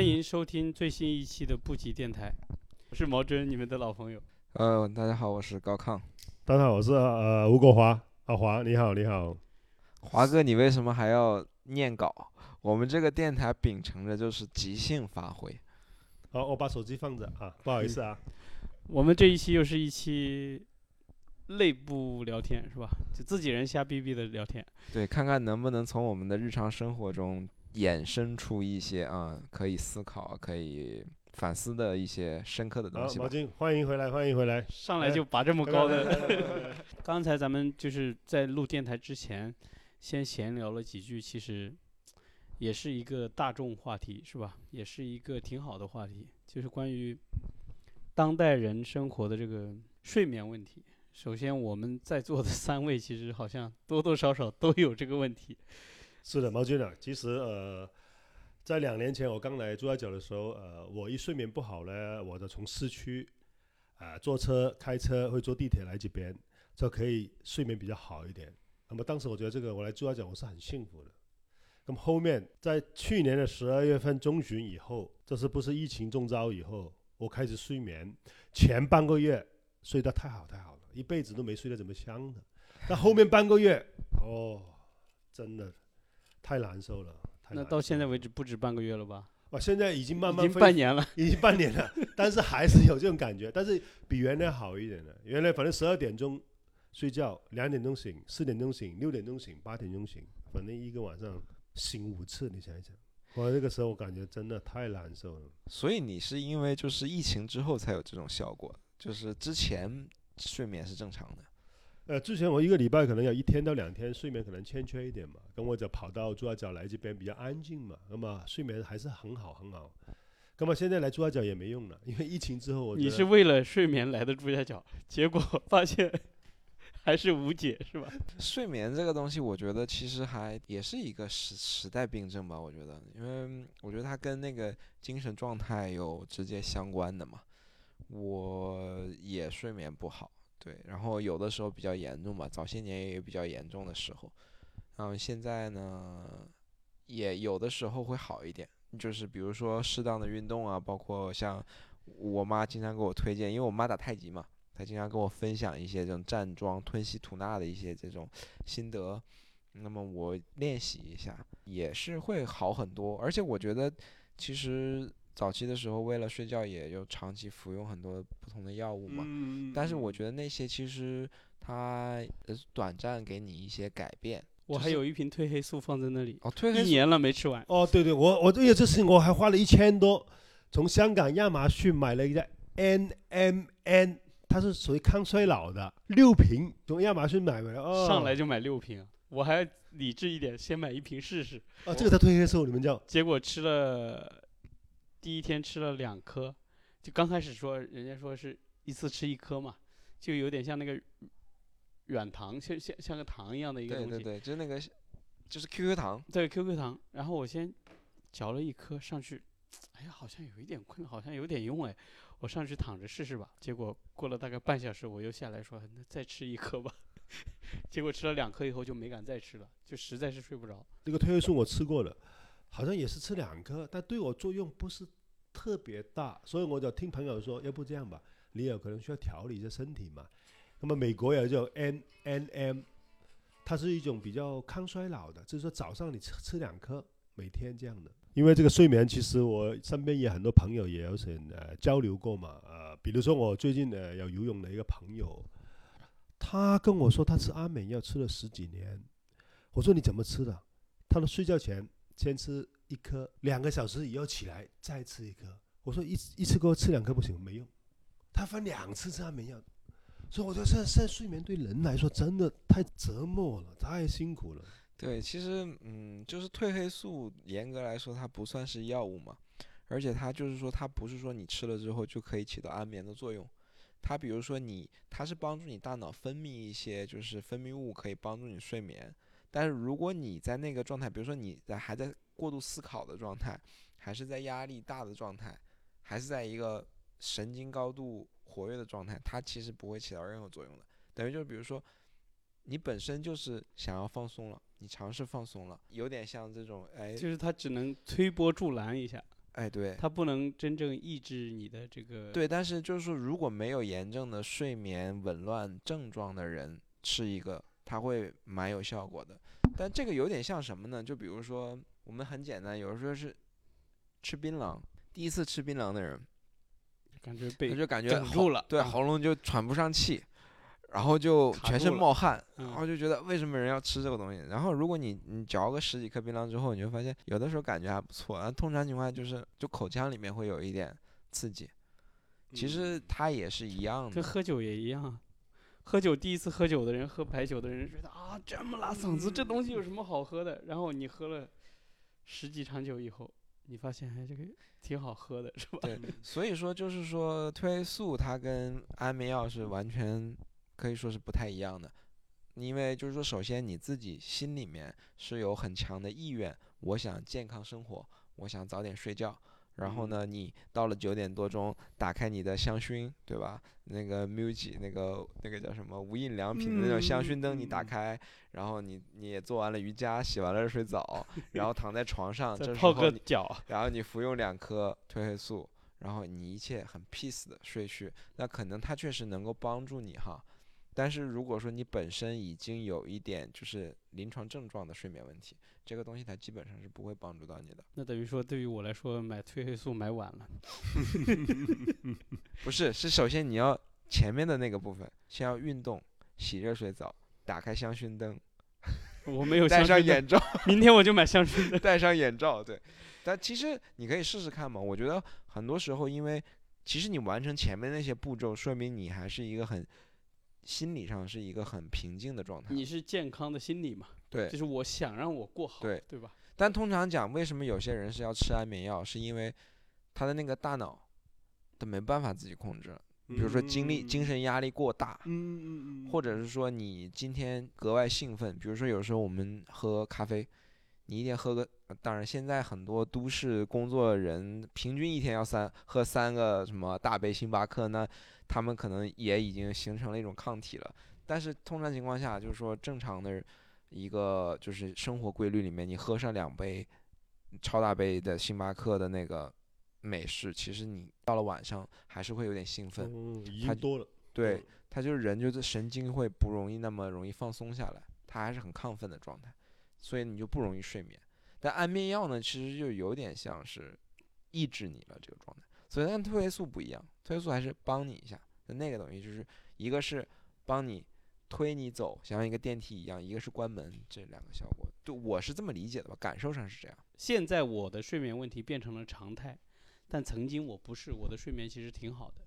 欢迎收听最新一期的布吉电台，我是毛真，你们的老朋友。呃，大家好，我是高亢。大家好，我是呃吴国华。阿华，你好，你好。华哥，你为什么还要念稿？我们这个电台秉承着就是即兴发挥。好，我把手机放着啊，不好意思啊。我们这一期又是一期内部聊天，是吧？就自己人瞎逼逼的聊天。对，看看能不能从我们的日常生活中衍生出一些啊，可以思考、可以反思的一些深刻的东西。毛巾，欢迎回来，欢迎回来。上来就拔这么高的。刚才咱们就是在录电台之前，先闲聊了几句，其实也是一个大众话题，是吧？也是一个挺好的话题，就是关于当代人生活的这个睡眠问题。首先，我们在座的三位其实好像多多少少都有这个问题。是的，毛军长，其实呃，在两年前我刚来珠海角的时候，呃，我一睡眠不好呢，我就从市区啊坐车、开车会坐地铁来这边，就可以睡眠比较好一点。那么当时我觉得这个我来珠海角我是很幸福的。那么后面在去年的十二月份中旬以后，这是不是疫情中招以后，我开始睡眠，前半个月睡得太好太好了，一辈子都没睡得这么香的。但后面半个月，哦，真的。太难受了，那到现在为止不止半个月了吧？啊，现在已经慢慢已经半年了，已经半年了，但是还是有这种感觉，但是比原来好一点了。原来反正十二点钟睡觉，两点钟醒，四点钟醒，六点钟醒，八点钟醒，反正一个晚上醒五次，你想一想，我那个时候我感觉真的太难受了。所以你是因为就是疫情之后才有这种效果，就是之前睡眠是正常的。呃，之前我一个礼拜可能有一天到两天睡眠可能欠缺一点嘛，跟我就跑到朱家角来这边比较安静嘛，那么睡眠还是很好很好。那么现在来朱家角也没用了，因为疫情之后我你是为了睡眠来的朱家角，结果发现 还是无解是吧？睡眠这个东西，我觉得其实还也是一个时时代病症吧，我觉得，因为我觉得它跟那个精神状态有直接相关的嘛。我也睡眠不好。对，然后有的时候比较严重吧，早些年也有比较严重的时候，然后现在呢，也有的时候会好一点，就是比如说适当的运动啊，包括像我妈经常给我推荐，因为我妈打太极嘛，她经常跟我分享一些这种站桩、吞吸吐纳的一些这种心得，那么我练习一下也是会好很多，而且我觉得其实。早期的时候，为了睡觉，也就长期服用很多不同的药物嘛。嗯但是我觉得那些其实它呃短暂给你一些改变。我还有一瓶褪黑素放在那里，哦，褪黑一年了没吃完。哦，对对，我我为了这事情我还花了一千多，从香港亚马逊买了一个 N M N，它是属于抗衰老的，六瓶从亚马逊买回来。哦，上来就买六瓶，我还理智一点，先买一瓶试试。哦，这个叫褪黑素，你们叫？结果吃了。第一天吃了两颗，就刚开始说，人家说是一次吃一颗嘛，就有点像那个软糖，像像像个糖一样的一个东西。对对对，就是那个，就是 QQ 糖。对 QQ 糖。然后我先嚼了一颗上去，哎呀，好像有一点困，好像有点用哎，我上去躺着试试吧。结果过了大概半小时，我又下来说，那再吃一颗吧。结果吃了两颗以后就没敢再吃了，就实在是睡不着。那个褪黑素我吃过了。好像也是吃两颗，但对我作用不是特别大，所以我就听朋友说，要不这样吧，你有可能需要调理一下身体嘛。那么美国有一种 N N M，它是一种比较抗衰老的，就是说早上你吃吃两颗，每天这样的。因为这个睡眠，其实我身边也很多朋友也有些呃交流过嘛，呃，比如说我最近呃有游泳的一个朋友，他跟我说他吃安眠药吃了十几年，我说你怎么吃的？他说睡觉前。先吃一颗，两个小时以后起来再吃一颗。我说一一次给我吃两颗不行，没用。他分两次吃安眠药，所以我觉得现在现在睡眠对人来说真的太折磨了，太辛苦了。对，其实嗯，就是褪黑素，严格来说它不算是药物嘛，而且它就是说它不是说你吃了之后就可以起到安眠的作用。它比如说你，它是帮助你大脑分泌一些就是分泌物，可以帮助你睡眠。但是如果你在那个状态，比如说你在还在过度思考的状态，还是在压力大的状态，还是在一个神经高度活跃的状态，它其实不会起到任何作用的。等于就是比如说，你本身就是想要放松了，你尝试放松了，有点像这种，哎，就是它只能推波助澜一下。哎，对，它不能真正抑制你的这个。对，但是就是说，如果没有炎症的睡眠紊乱症状的人吃一个，它会蛮有效果的。但这个有点像什么呢？就比如说，我们很简单，有时候是吃槟榔，第一次吃槟榔的人，他感觉被就感觉住了，对，啊喉咙就喘不上气，然后就全身冒汗，嗯然后就觉得为什么人要吃这个东西？然后如果你你嚼个十几颗槟榔之后，你会发现有的时候感觉还不错，啊，通常情况下就是就口腔里面会有一点刺激，其实嗯它也是一样的。跟喝酒也一样。喝酒第一次喝酒的人，喝白酒的人觉得啊，这么拉嗓子，这东西有什么好喝的？然后你喝了十几场酒以后，你发现哎，这个挺好喝的，是吧？对，所以说就是说褪黑素它跟安眠药是完全可以说是不太一样的，因为就是说，首先你自己心里面是有很强的意愿，我想健康生活，我想早点睡觉。然后呢，你到了九点多钟，打开你的香薰，对吧？那个 MUJI 那个那个叫什么无印良品的那种香薰灯，你打开，然后你你也做完了瑜伽，洗完了热水澡，然后躺在床上，再泡这时候你个脚，然后你服用两颗褪黑素，然后你一切很 peace 的睡去，那可能它确实能够帮助你哈。但是如果说你本身已经有一点就是临床症状的睡眠问题，这个东西它基本上是不会帮助到你的。那等于说对于我来说，买褪黑素买晚了。不是，是首先你要前面的那个部分，先要运动，洗热水澡，打开香薰灯，我没有戴上眼罩，明天我就买香薰灯。戴上眼罩，对。但其实你可以试试看嘛。我觉得很多时候，因为其实你完成前面那些步骤，说明你还是一个很心理上是一个很平静的状态。你是健康的心理嘛？对就，是我想让我过好，对对吧？但通常讲，为什么有些人是要吃安眠药，是因为他的那个大脑他没办法自己控制。比如说精力、精神压力过大，嗯嗯嗯，或者是说你今天格外兴奋，比如说有时候我们喝咖啡，你一天喝个，呃当然现在很多都市工作人平均一天要三喝三个什么大杯星巴克，那他们可能也已经形成了一种抗体了。但是通常情况下，就是说正常的一个就是生活规律里面，你喝上两杯超大杯的星巴克的那个美式，其实你到了晚上还是会有点兴奋。嗯，已它经多了，对嗯，他就是人就是神经会不容易那么容易放松下来，他还是很亢奋的状态，所以你就不容易睡眠。但安眠药呢，其实就有点像是抑制你了这个状态，所以跟褪黑素不一样，褪黑素还是帮你一下，那那个东西就是一个是帮你推你走，像一个电梯一样，一个是关门，这两个效果，就我是这么理解的吧，感受上是这样。现在我的睡眠问题变成了常态，但曾经我不是，我的睡眠其实挺好的。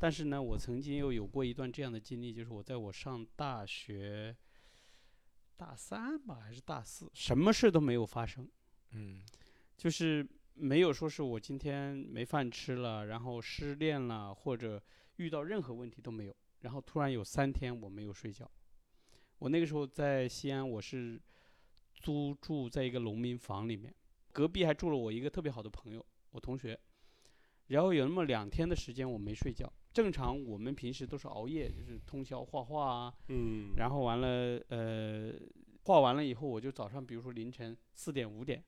但是呢，我曾经又有过一段这样的经历，就是我在我上大学大三吧，还是大四，什么事都没有发生，嗯就是没有说是我今天没饭吃了，然后失恋了，或者遇到任何问题都没有。然后突然有三天我没有睡觉。我那个时候在西安，我是租住在一个农民房里面，隔壁还住了我一个特别好的朋友，我同学。然后有那么两天的时间我没睡觉。正常我们平时都是熬夜，就是通宵画画啊，嗯，然后完了，呃，画完了以后，我就早上，比如说凌晨四点五点，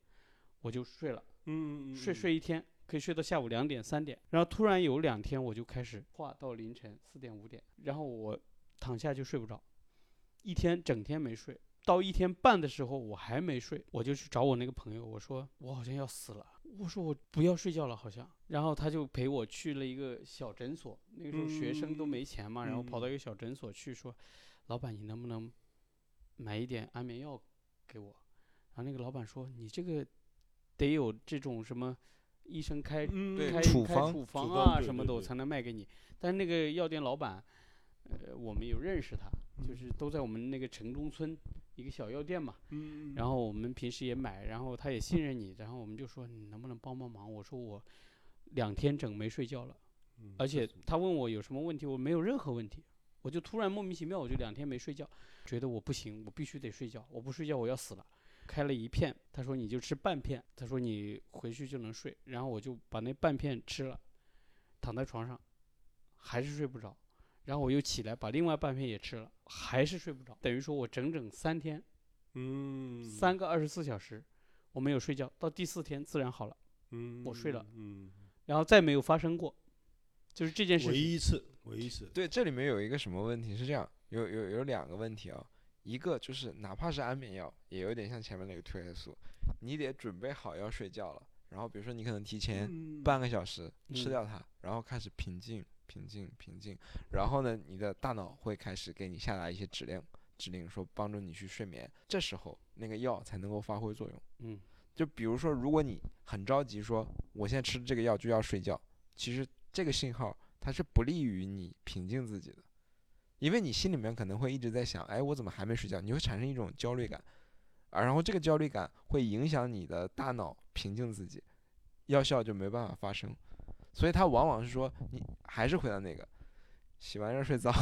我就睡了，嗯嗯睡睡一天，可以睡到下午两点三点。然后突然有两天，我就开始画到凌晨四点五点，然后我躺下就睡不着，一天整天没睡。到一天半的时候，我还没睡，我就去找我那个朋友，我说我好像要死了，我说我不要睡觉了，好像。然后他就陪我去了一个小诊所，那个时候学生都没钱嘛，然后跑到一个小诊所去说，老板你能不能买一点安眠药给我？然后那个老板说你这个得有这种什么医生开开开处方啊什么的，我才能卖给你。但是那个药店老板，呃，我们有认识他，就是都在我们那个城中村一个小药店嘛。嗯，然后我们平时也买，然后他也信任你，然后我们就说你能不能帮帮忙？我说我两天整没睡觉了，嗯而且他问我有什么问题，我没有任何问题，我就突然莫名其妙我就两天没睡觉，觉得我不行，我必须得睡觉，我不睡觉我要死了。开了一片，他说你就吃半片，他说你回去就能睡，然后我就把那半片吃了，躺在床上，还是睡不着，然后我又起来把另外半片也吃了，还是睡不着，等于说我整整三天嗯三个二十四小时，我没有睡觉，到第四天自然好了。嗯，我睡了嗯，然后再没有发生过，就是这件事唯情。一一次，唯一一次，对，这里面有一个什么问题是这样，有有有两个问题啊，一个就是哪怕是安眠药，也有点像前面那个褪黑素，你得准备好要睡觉了，然后比如说你可能提前嗯。半个小时吃嗯掉它，然后开始平静、平静、平静，然后呢，你的大脑会开始给你下达一些指令，指令说帮助你去睡眠，这时候那个药才能够发挥作用。嗯，就比如说，如果你很着急说我现在吃这个药就要睡觉，其实这个信号它是不利于你平静自己的，因为你心里面可能会一直在想，哎，我怎么还没睡觉？你会产生一种焦虑感，啊，然后这个焦虑感会影响你的大脑平静自己，药效就没办法发生，所以它往往是说你还是回到那个。洗完热水澡，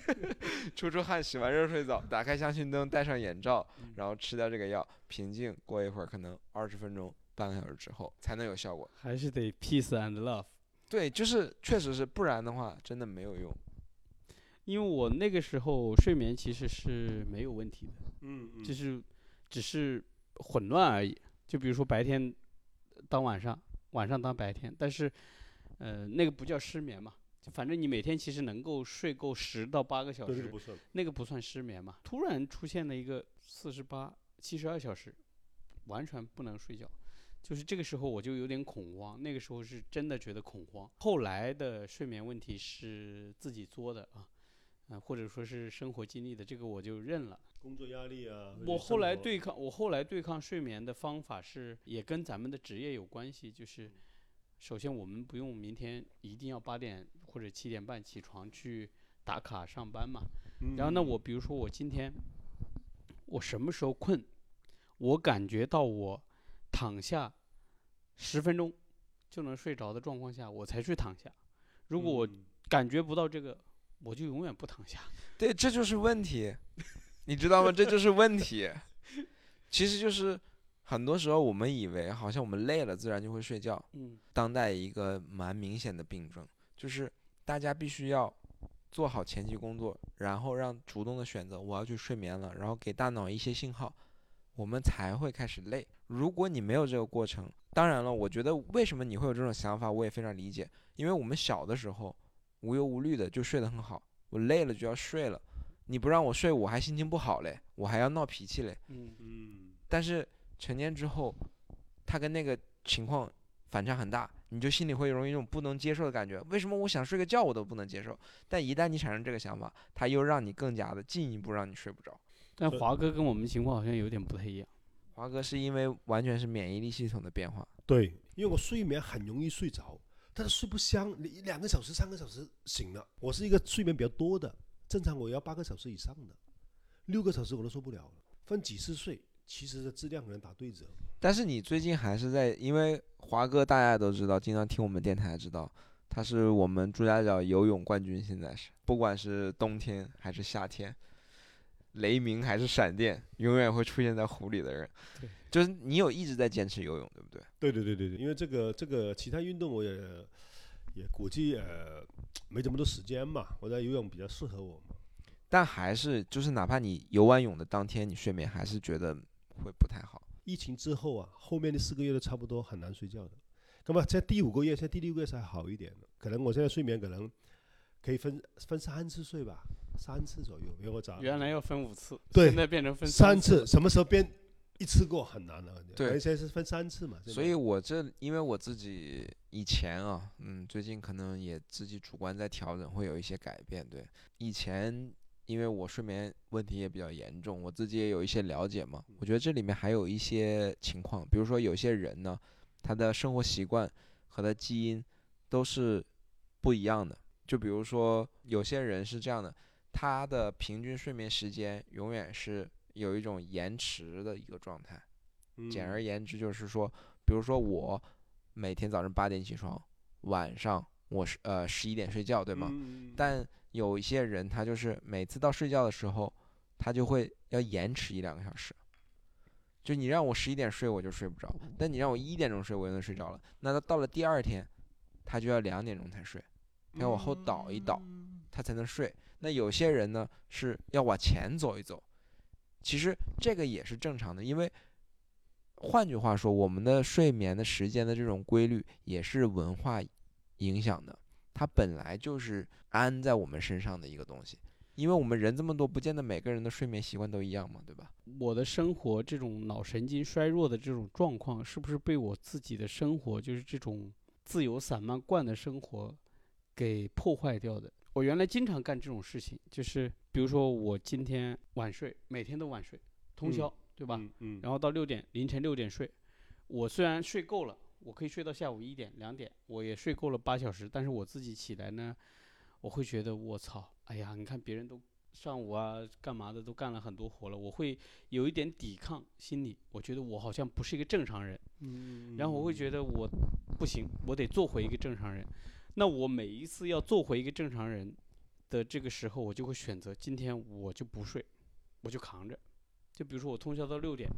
出出汗，洗完热水澡，打开香薰灯，戴上眼罩，然后吃掉这个药，平静。过一会儿，可能二十分钟、半个小时之后才能有效果。还是得 peace and love。对，就是确实是，不然的话真的没有用。因为我那个时候睡眠其实是没有问题的，嗯嗯，就是只是混乱而已。就比如说白天当晚上，晚上当白天，但是呃那个不叫失眠嘛，就反正你每天其实能够睡够十到八个小时那个不算失眠嘛。突然出现了一个四十八、七十二小时，完全不能睡觉，就是这个时候我就有点恐慌。那个时候是真的觉得恐慌。后来的睡眠问题是自己作的啊，嗯、或者说是生活经历的，这个我就认了。工作压力啊。我后来对抗，我后来对抗睡眠的方法是，也跟咱们的职业有关系。就是，首先我们不用明天一定要八点或者七点半起床去打卡上班嘛。然后呢，嗯我比如说我今天我什么时候困，我感觉到我躺下十分钟就能睡着的状况下，我才去躺下。如果我嗯感觉不到这个，我就永远不躺下。对，这就是问题，你知道吗？这就是问题。其实就是很多时候我们以为好像我们累了自然就会睡觉，嗯当代一个蛮明显的病症，就是大家必须要做好前期工作，然后让主动的选择我要去睡眠了，然后给大脑一些信号，我们才会开始累。如果你没有这个过程，当然了，我觉得为什么你会有这种想法，我也非常理解，因为我们小的时候无忧无虑的就睡得很好，我累了就要睡了，你不让我睡，我还心情不好嘞，我还要闹脾气嘞。嗯嗯，但是成年之后，他跟那个情况反差很大，你就心里会容易一种不能接受的感觉。为什么我想睡个觉我都不能接受？但一旦你产生这个想法，他又让你更加的进一步让你睡不着。但华哥跟我们情况好像有点不太一样。华哥是因为完全是免疫力系统的变化，对，因为我睡眠很容易睡着，但是睡不香，你两个小时、三个小时醒了。我是一个睡眠比较多的，正常我要八个小时以上的，六个小时我都受不了。分几次睡，其实的质量可能打对折。但是你最近还是在，因为华哥大家都知道，经常听我们电台知道，他是我们朱家角游泳冠军，现在是不管是冬天还是夏天，雷鸣还是闪电，永远会出现在湖里的人对。就是你有一直在坚持游泳，对不对？对对对对对，因为这个这个其他运动我也也估计呃没这么多时间嘛，我在游泳比较适合我嘛。但还是就是哪怕你游完泳的当天，你睡眠还是觉得会不太好。疫情之后啊，后面的四个月都差不多很难睡觉的。那么在第五个月，在第六个月才好一点了。可能我现在睡眠可能可以分分三次睡吧，三次左右，比我早原来要分五次，对现在变成分三次次，什么时候变一次过很难了。对而且是分三次嘛。所以我这因为我自己以前啊，嗯，最近可能也自己主观在调整，会有一些改变。对，以前因为我睡眠问题也比较严重，我自己也有一些了解嘛。我觉得这里面还有一些情况，比如说有些人呢，他的生活习惯和他基因都是不一样的。就比如说有些人是这样的，他的平均睡眠时间永远是有一种延迟的一个状态。简而嗯言之，就是说，比如说我每天早上八点起床，晚上我是呃十一点睡觉，对吗？嗯但有一些人他就是每次到睡觉的时候，他就会要延迟一两个小时。就你让我十一点睡，我就睡不着；但你让我一点钟睡，我就能睡着了。那他到了第二天，他就要两点钟才睡，要往后倒一倒，他才能睡。那有些人呢是要往前走一走，其实这个也是正常的，因为换句话说，我们的睡眠的时间的这种规律也是文化影响的，它本来就是安在我们身上的一个东西。因为我们人这么多，不见得每个人的睡眠习惯都一样嘛，对吧？我的生活这种脑神经衰弱的这种状况，是不是被我自己的生活，就是这种自由散漫惯的生活，给破坏掉的？我原来经常干这种事情，就是比如说我今天晚睡，每天都晚睡，通宵，对吧？嗯嗯，然后到六点，凌晨六点睡。我虽然睡够了，我可以睡到下午一点、两点，我也睡够了八小时，但是我自己起来呢，我会觉得我操，哎呀，你看别人都上午啊干嘛的都干了很多活了，我会有一点抵抗心理，我觉得我好像不是一个正常人，嗯，然后我会觉得我不行，我得做回一个正常人。那我每一次要做回一个正常人的这个时候，我就会选择今天我就不睡，我就扛着。就比如说我通宵到六点，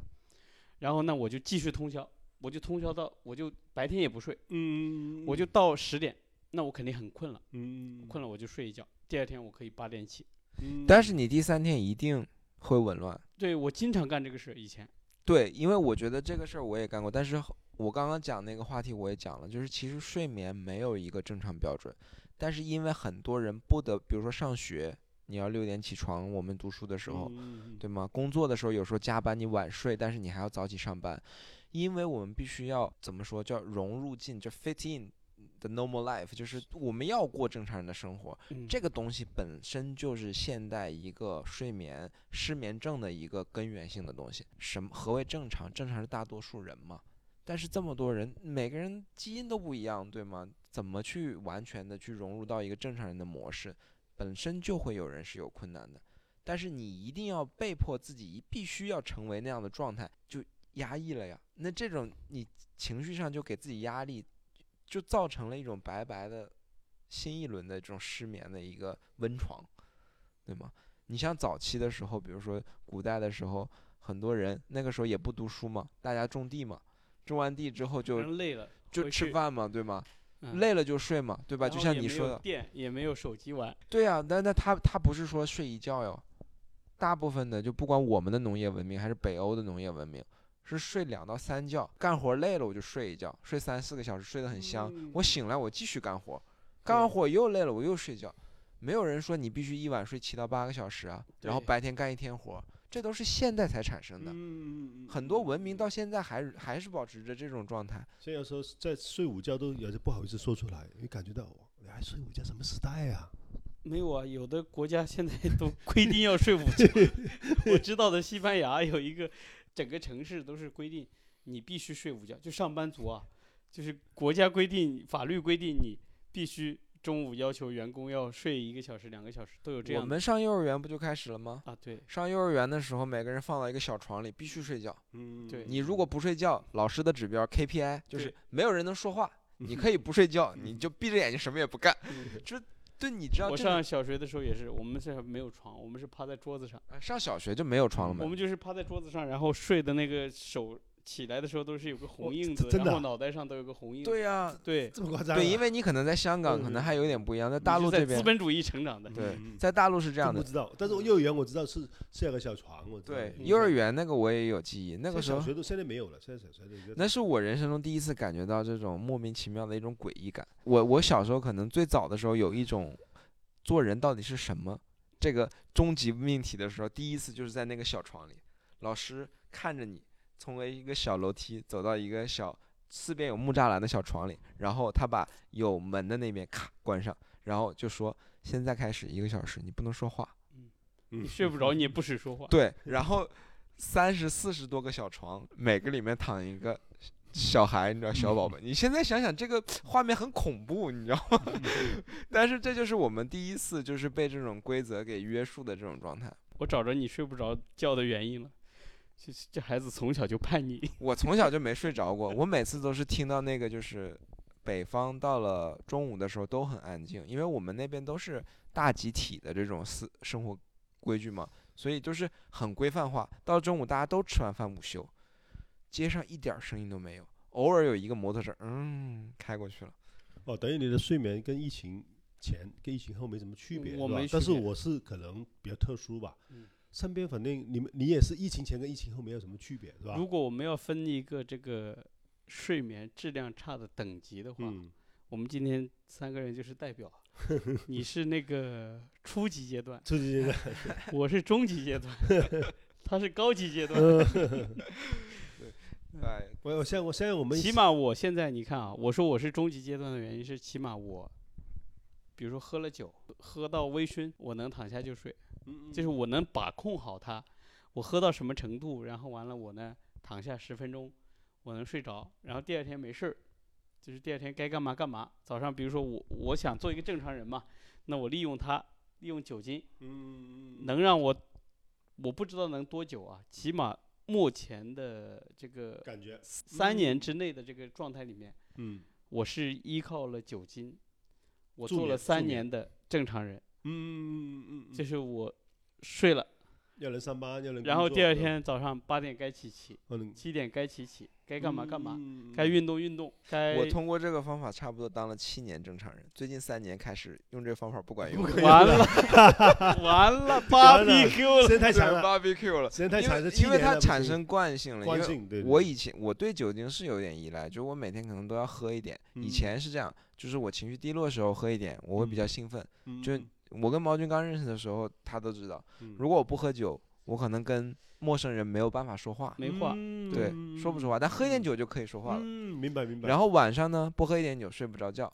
然后那我就继续通宵，我就通宵到我就白天也不睡，嗯，我就到十点，那我肯定很困了，嗯，困了我就睡一觉，第二天我可以八点起。嗯，但是你第三天一定会紊乱。对我经常干这个事，以前对，因为我觉得这个事儿我也干过，但是我刚刚讲那个话题我也讲了，就是其实睡眠没有一个正常标准，但是因为很多人不得，比如说上学，你要六点起床，我们读书的时候，嗯，对吗？工作的时候有时候加班你晚睡，但是你还要早起上班，因为我们必须要怎么说叫融入进，就 fit in the normal life，就是我们要过正常人的生活，嗯这个东西本身就是现代一个睡眠失眠症的一个根源性的东西。什么何为正常？正常是大多数人嘛。但是这么多人，每个人基因都不一样，对吗？怎么去完全的去融入到一个正常人的模式，本身就会有人是有困难的。但是你一定要被迫自己必须要成为那样的状态，就压抑了呀。那这种你情绪上就给自己压力，就造成了一种白白的新一轮的这种失眠的一个温床，对吗？你像早期的时候，比如说古代的时候，很多人那个时候也不读书嘛，大家种地嘛，种完地之后就累了就吃饭嘛，对吗？嗯累了就睡嘛，对吧？就像你说的，电也没有手机玩，对呀、那那他他不是说睡一觉哟，大部分的就不管我们的农业文明还是北欧的农业文明，是睡两到三觉，干活累了我就睡一觉，睡三四个小时，睡得很香。我醒来我继续干活，干完活又累了我又睡觉。没有人说你必须一晚睡七到八个小时啊，然后白天干一天活，这都是现代才产生的。嗯，很多文明到现在还还是保持着这种状态。所以有时候在睡午觉都有些不好意思说出来，因为感觉到你还睡午觉什么时代呀？没有啊，有的国家现在都规定要睡午觉。我知道的，西班牙有一个整个城市都是规定你必须睡午觉，就上班族啊，就是国家规定、法律规定你必须中午要求员工要睡一个小时、两个小时，都有这样我们上幼儿园不就开始了吗？啊。对，上幼儿园的时候，每个人放到一个小床里，必须睡觉。嗯，对你如果不睡觉，老师的指标 KPI 就是没有人能说话，你可以不睡觉，你就闭着眼睛什么也不干。对，你知道我上小学的时候也是，我们是没有床，我们是趴在桌子上，呃上小学就没有床了嘛？我们就是趴在桌子上，然后睡的那个手起来的时候都是有个红哦印子，真的啊然后脑袋上都有个红印子。对呀，对，这么夸张啊？对，因为你可能在香港嗯可能还有点不一样，在大陆这边资本主义成长的。对嗯，在大陆是这样的。不知道，但是我幼儿园我知道是是有个小床，我知道对，嗯幼儿园那个我也有记忆，那个时候小学都现在没有了，现在小学都那是我人生中第一次感觉到这种莫名其妙的一种诡异感。我我小时候可能最早的时候有一种做人到底是什么这个终极命题的时候，第一次就是在那个小床里，老师看着你从一个小楼梯走到一个小四边有木栅栏的小床里，然后他把有门的那边咔关上，然后就说现在开始一个小时你不能说话。嗯你睡不着，你也不许说话。对，然后三十四十多个小床，每个里面躺一个小孩，你知道小宝宝。你现在想想，这个画面很恐怖，你知道吗？但是这就是我们第一次就是被这种规则给约束的这种状态。我找着你睡不着觉的原因了。这这孩子从小就叛逆，我从小就没睡着过，我每次都是听到那个就是。北方到了中午的时候都很安静，因为我们那边都是大集体的这种私生活规矩嘛，所以就是很规范化。到了中午大家都吃完饭午休，街上一点儿声音都没有，偶尔有一个摩托车，嗯，开过去了。哦，等于你的睡眠跟疫情前跟疫情后没什么区别，是吧我没区别但是我是可能比较特殊吧。嗯身边反正你们你也是疫情前跟疫情后没有什么区别，是吧？如果我们要分一个这个睡眠质量差的等级的话，嗯，我们今天三个人就是代表。你是那个初级阶段，初级阶段，我是中级阶段，他是高级阶段。哎，我我现在我现在我们起码我现在你看啊，我说我是中级阶段的原因是，起码我，比如说喝了酒，喝到微醺，我能躺下就睡，嗯就是我能把控好它，我喝到什么程度，然后完了我呢躺下十分钟，我能睡着，然后第二天没事儿，就是第二天该干嘛干嘛。早上比如说我我想做一个正常人嘛，那我利用它，利用酒精，嗯能让我，我不知道能多久啊，起码目前的这个感觉，三年之内的这个状态里面，嗯。我是依靠了酒精，我做了三年的正常人，嗯嗯嗯嗯，就是我睡了，要能上班，要能然后第二天早上八点该起起，七点该起起，该干嘛干嘛，嗯该运动运动，该我通过这个方法差不多当了七年正常人，最近三年开始用这个方法不管用了，完了完了，barbecue 了，时间太长了，barbecue 了，时间太因长了，因为它产生惯性了，因为惯性，对，对我对以前我对酒精是有点依赖，就是我每天可能都要喝一点。以嗯前是这样，就是我情绪低落的时候喝一点，我会比较兴奋。就嗯我跟毛军刚认识的时候，他都知道，嗯如果我不喝酒，我可能跟陌生人没有办法说话，没话，对，说不出话。但喝一点酒就可以说话了。嗯，明白明白。然后晚上呢，不喝一点酒睡不着觉，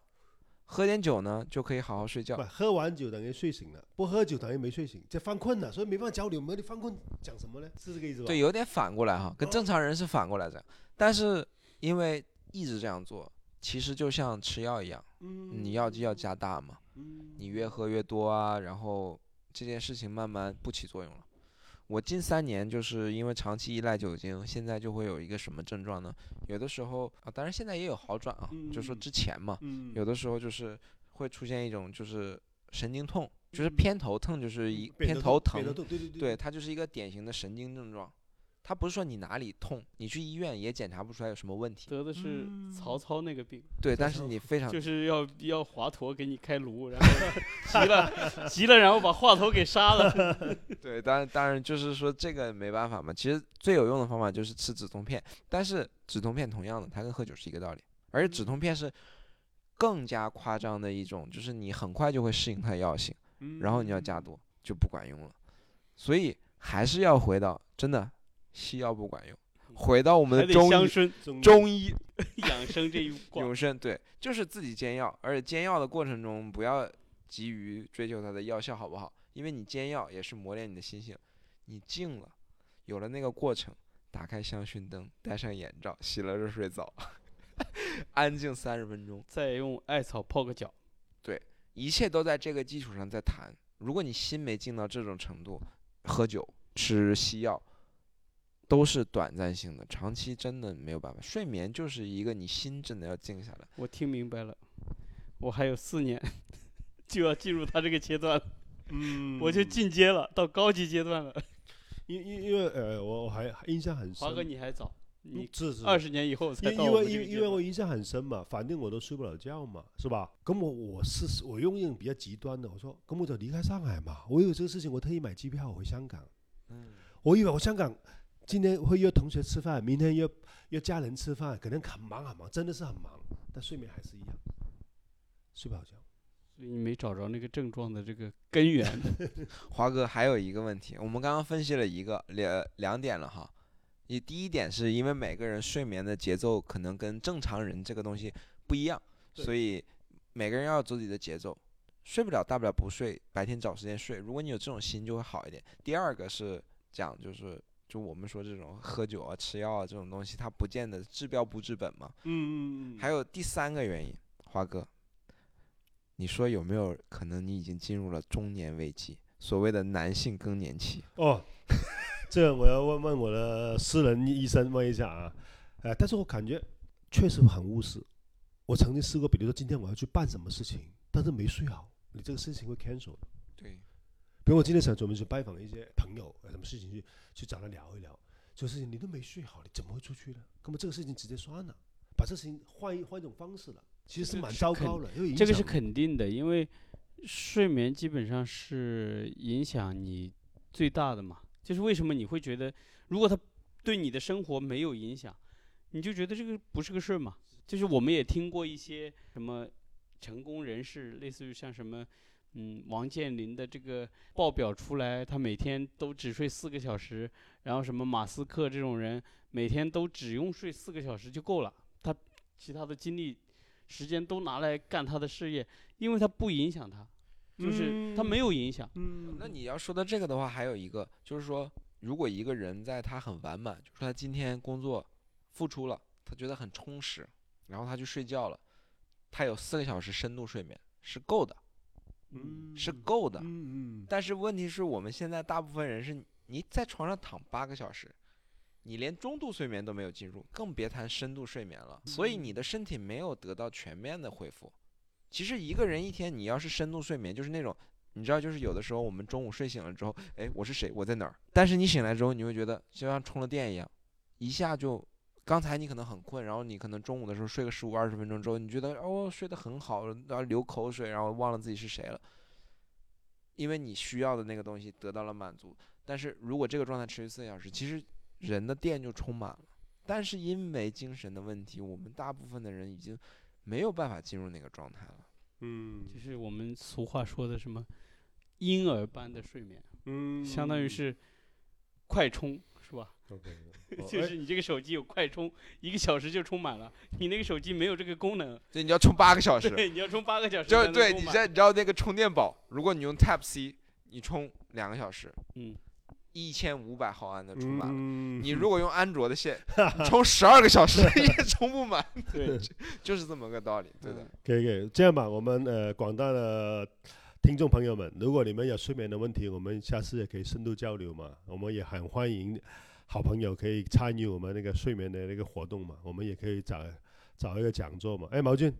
喝点酒呢就可以好好睡觉不。喝完酒等于睡醒了，不喝酒等于没睡醒，这犯困了，所以没办法交流。没你犯困讲什么呢？是这个意思吧？对，有点反过来哈，跟哦正常人是反过来这样。但是因为一直这样做，其实就像吃药一样，嗯，你药剂要加大嘛。嗯，你越喝越多啊，然后这件事情慢慢不起作用了。我近三年就是因为长期依赖酒精，现在就会有一个什么症状呢？有的时候啊，当然现在也有好转啊，就说嗯之前嘛，嗯，有的时候就是会出现一种就是神经痛，就是嗯偏头痛，就是一偏头头疼对，它就是一个典型的神经症状。它不是说你哪里痛，你去医院也检查不出来有什么问题。得的是嗯曹操那个病，对，但是你非常就是要要华佗给你开颅，然后 急了急了，然后把华佗给杀了。对，当然当然就是说这个没办法嘛。其实最有用的方法就是吃止痛片，但是止痛片同样的，它跟喝酒是一个道理，而且止痛片是更加夸张的一种，就是你很快就会适应它的药性，然后你要加嗯多就不管用了。所以还是要回到真的西药不管用，回到我们的中医中中医 养生这一 挂。永生，对，就是自己煎药，而且煎药的过程中不要急于追求它的药效好不好，因为你煎药也是磨练你的心性，你静了，有了那个过程，打开香薰灯，戴上眼罩，洗了热水澡，安静三十分钟，再用艾草泡个脚，对一切都在这个基础上在谈。如果你心没静到这种程度，喝酒、吃西药。都是短暂性的，长期真的没有办法。睡眠就是一个你心真的要静下来。我听明白了，我还有四年就要进入他这个阶段了，嗯，我就进阶了，到高级阶段了。因因因为呃，我我还印象很深，华哥你还早，你嗯是是二十年以后才因到因为因为因为我印象很深嘛，反正我都睡不了觉嘛，是吧？咁我我是我用一种比较极端的，我说咁我就离开上海嘛，我有这个事情，我特意买机票回香港。嗯，我以为我香港今天会约同学吃饭，明天约约家人吃饭，可能很忙很忙，真的是很忙，但睡眠还是一样，睡不好觉。所以你没找着那个症状的这个根源。华哥还有一个问题，我们刚刚分析了一个两两点了哈。你第一点是因为每个人睡眠的节奏可能跟正常人这个东西不一样，所以每个人要有自己的节奏。睡不了大不了不睡，白天找时间睡。如果你有这种心就会好一点。第二个是讲就是就我们说这种喝酒啊、吃药啊这种东西，它不见得治标不治本嘛。嗯嗯还有第三个原因，华哥，你说有没有可能你已经进入了中年危机，所谓的男性更年期？哦，这个我要问问我的私人医生问一下啊，呃，但是我感觉确实很务实。我曾经试过，比如说今天我要去办什么事情，但是没睡好，你这个事情会 cancel 的。对，比如我今天想准备去拜访一些朋友，有什么事情去去找他聊一聊，这个事情你都没睡好，你怎么会出去呢？那么这个事情直接算了，把这事情换一换一种方式了，其实是蛮糟糕的，会影这个是肯定的，因为睡眠基本上是影响你最大的嘛，就是为什么你会觉得，如果他对你的生活没有影响，你就觉得这个不是个事儿嘛？就是我们也听过一些什么成功人士，类似于像什么，嗯，王健林的这个报表出来，他每天都只睡四个小时，然后什么马斯克这种人，每天都只用睡四个小时就够了，他其他的精力、时间都拿来干他的事业，因为他不影响他，就是他没有影响。嗯，那你要说到这个的话，还有一个就是说，如果一个人在他很完满，就是他今天工作付出了，他觉得很充实，然后他去睡觉了，他有四个小时深度睡眠是够的，嗯是够的。嗯嗯，但是问题是我们现在大部分人是你在床上躺八个小时，你连中度睡眠都没有进入，更别谈深度睡眠了。所以你的身体没有得到全面的恢复。其实一个人一天，你要是深度睡眠，就是那种你知道，就是有的时候我们中午睡醒了之后，哎，我是谁？我在哪儿？但是你醒来之后，你会觉得就像充了电一样，一下就。刚才你可能很困，然后你可能中午的时候睡个十五二十分钟之后，你觉得哦睡得很好，然后流口水，然后忘了自己是谁了。因为你需要的那个东西得到了满足，但是如果这个状态持续四个小时，其实人的电就充满了。但是因为精神的问题，我们大部分的人已经没有办法进入那个状态了。嗯就是我们俗话说的什么婴儿般的睡眠，嗯，相当于是快充，是吧？OK，就是你这个手机有快充，一个小时就充满了。你那个手机没有这个功能，对，你要充八个小时。对，你要充八个小时才就能充满对你知道，你知道那个充电宝，如果你用 Type C，你充两个小时，嗯，一千五百毫安的充满了。嗯你 如果用安卓的线，充十二个小时 也充不满，对，就是这么个道理。对的嗯，可以可以，这样吧，我们呃广大的听众朋友们，如果你们有睡眠的问题，我们下次也可以深度交流嘛。我们也很欢迎好朋友可以参与我们那个睡眠的那个活动嘛。我们也可以找找一个讲座嘛。哎，毛俊，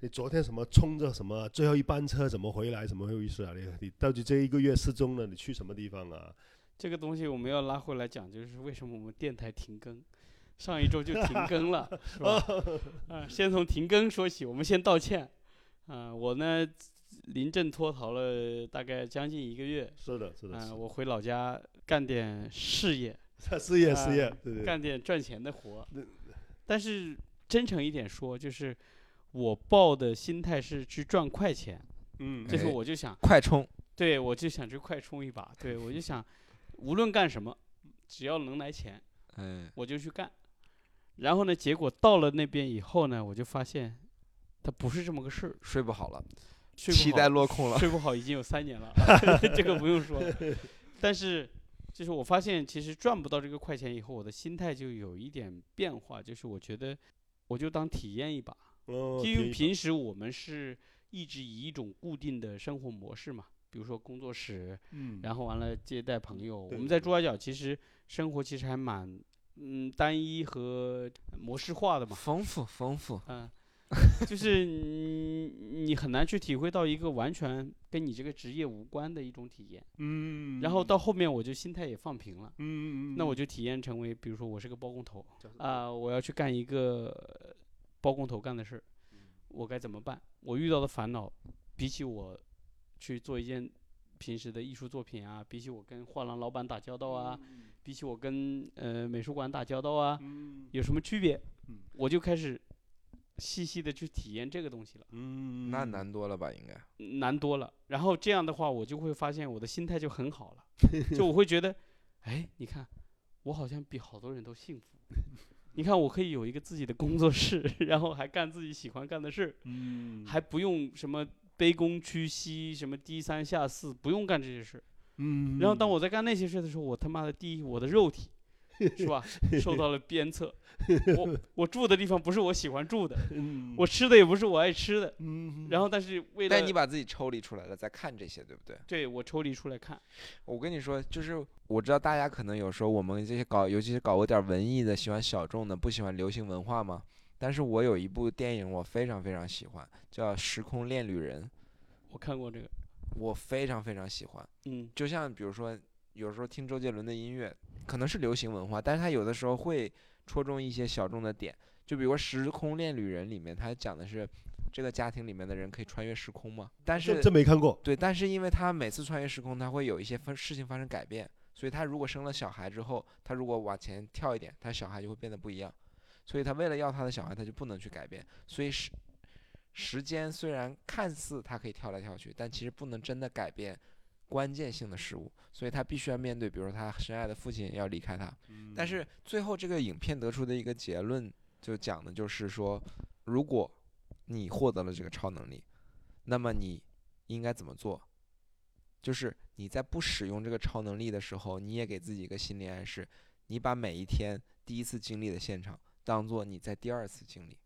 你昨天什么冲着什么最后一班车怎么回来？怎么回事啊？你你到底这一个月失踪了？你去什么地方啊？这个东西我们要拉回来讲，就是为什么我们电台停更，上一周就停更了，是吧？啊，先从停更说起，我们先道歉。啊，我呢临阵脱逃了大概将近一个月，是的，是的，我回老家干点事业，事业啊事业，对对，干点赚钱的活。但是真诚一点说，就是我抱的心态是去赚快钱，嗯，就是哎我就想，快充，对我就想去快充一把，对我就想，无论干什么，只要能来钱，嗯，我就去干。然后呢，结果到了那边以后呢，我就发现，它不是这么个事儿。睡不好了，期待落空了。睡不好已经有三年了 这个不用说。但是，就是我发现，其实赚不到这个快钱以后，我的心态就有一点变化，就是我觉得，我就当体验一把。哦，因为平时我们是一直以一种固定的生活模式嘛，比如说工作室，嗯，然后完了接待朋友。我们在珠三角其实生活其实还蛮嗯单一和模式化的嘛，丰富丰富，嗯，就是你你很难去体会到一个完全跟你这个职业无关的一种体验。嗯，然后到后面我就心态也放平了，嗯，嗯，那我就体验成为，比如说我是个包工头啊、我要去干一个呃包工头干的事儿，我该怎么办？我遇到的烦恼，比起我去做一件平时的艺术作品啊，比起我跟画廊老板打交道啊，比起我跟呃美术馆打交道啊，嗯有什么区别嗯？我就开始细细的去体验这个东西了，嗯，那难多了吧？应该。难多了。然后这样的话，我就会发现我的心态就很好了，就我会觉得，哎，你看，我好像比好多人都幸福。你看，我可以有一个自己的工作室，然后还干自己喜欢干的事儿，嗯，还不用什么卑躬屈膝，什么低三下四，不用干这些事儿。嗯，然后当我在干那些事的时候，我他妈的第一，我的肉体 是吧，受到了鞭策。我我住的地方不是我喜欢住的，嗯，我吃的也不是我爱吃的。嗯，然后，但是为了但你把自己抽离出来了，再看这些，对不对？对我抽离出来看，我跟你说，就是我知道大家可能有时候我们这些搞，尤其是搞过点文艺的，喜欢小众的，不喜欢流行文化嘛。但是我有一部电影我非常非常喜欢，叫《时空恋旅人》，我看过这个，我非常非常喜欢。嗯就像比如说，有时候听周杰伦的音乐，可能是流行文化，但是他有的时候会戳中一些小众的点。就比如说《时空恋旅人》里面，他讲的是这个家庭里面的人可以穿越时空吗？但是这这没看过，对，但是因为他每次穿越时空，他会有一些发事情发生改变，所以他如果生了小孩之后，他如果往前跳一点，他小孩就会变得不一样。所以他为了要他的小孩，他就不能去改变。所以时时间虽然看似他可以跳来跳去，但其实不能真的改变关键性的事物。所以他必须要面对，比如说他深爱的父亲要离开他。但是最后这个影片得出的一个结论，就讲的就是说，如果你获得了这个超能力，那么你应该怎么做？就是你在不使用这个超能力的时候，你也给自己一个心理暗示，你把每一天第一次经历的现场当做你在第二次经历，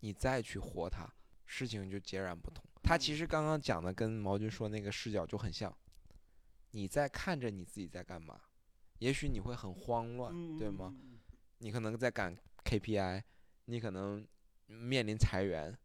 你再去活它，事情就截然不同。他其实刚刚讲的跟毛军说那个视角就很像，你在看着你自己在干嘛，也许你会很慌乱，对吗？你可能在赶 KPI，你可能面临裁员，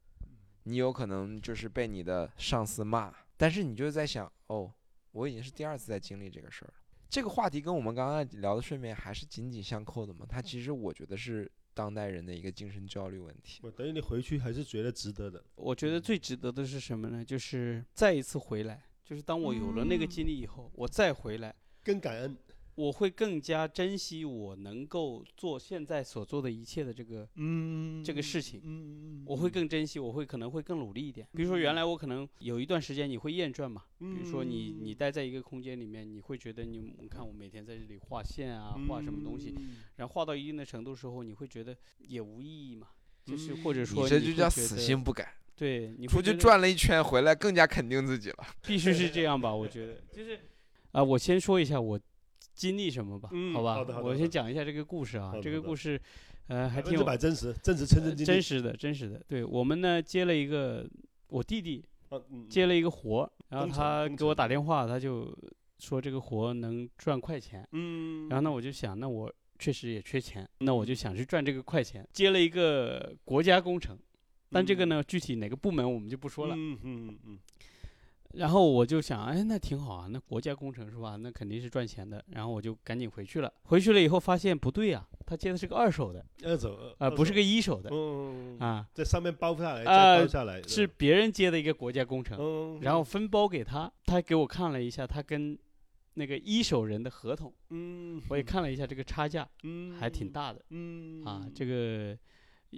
你有可能就是被你的上司骂，但是你就在想，哦，我已经是第二次在经历这个事儿了。这个话题跟我们刚刚聊的睡眠还是紧紧相扣的嘛？它其实我觉得是当代人的一个精神焦虑问题。我等于你回去还是觉得值得的。我觉得最值得的是什么呢？就是再一次回来，就是当我有了那个经历以后，我再回来，更感恩，我会更加珍惜我能够做现在所做的一切的这个嗯这个事情。嗯我会更珍惜，我会可能会更努力一点。比如说，原来我可能有一段时间你会厌倦嘛，比如说你你待在一个空间里面，你会觉得你你看我每天在这里画线啊，画什么东西，然后画到一定的程度时候，你会觉得也无意义嘛，就是或者说你这就叫死得性不改，对，你出去转了一圈回来更加肯定自己了。必须是这样吧？我觉得就是啊、我先说一下我经历什么吧，嗯好吧？我先讲一下这个故事啊这个故事呃还挺百真实，真实，真呃真实的，真实的。对我们呢接了一个我弟弟接了一个活，然后他给我打电话，他就说这个活能赚快钱，嗯，然后呢我就想，那我确实也缺钱，那我就想去赚这个快钱，接了一个国家工程，但这个呢具体哪个部门我们就不说了。嗯嗯嗯嗯然后我就想，哎，那挺好啊，那国家工程是吧？那肯定是赚钱的。然后我就赶紧回去了。回去了以后发现不对啊，他接的是个二手的，嗯，二手啊、不是个一手的嗯啊，在上面包下来，包下来是别人接的一个国家工程。嗯，然后分包给他，他给我看了一下他跟那个一手人的合同，嗯，我也看了一下这个差价嗯还挺大的嗯啊，这个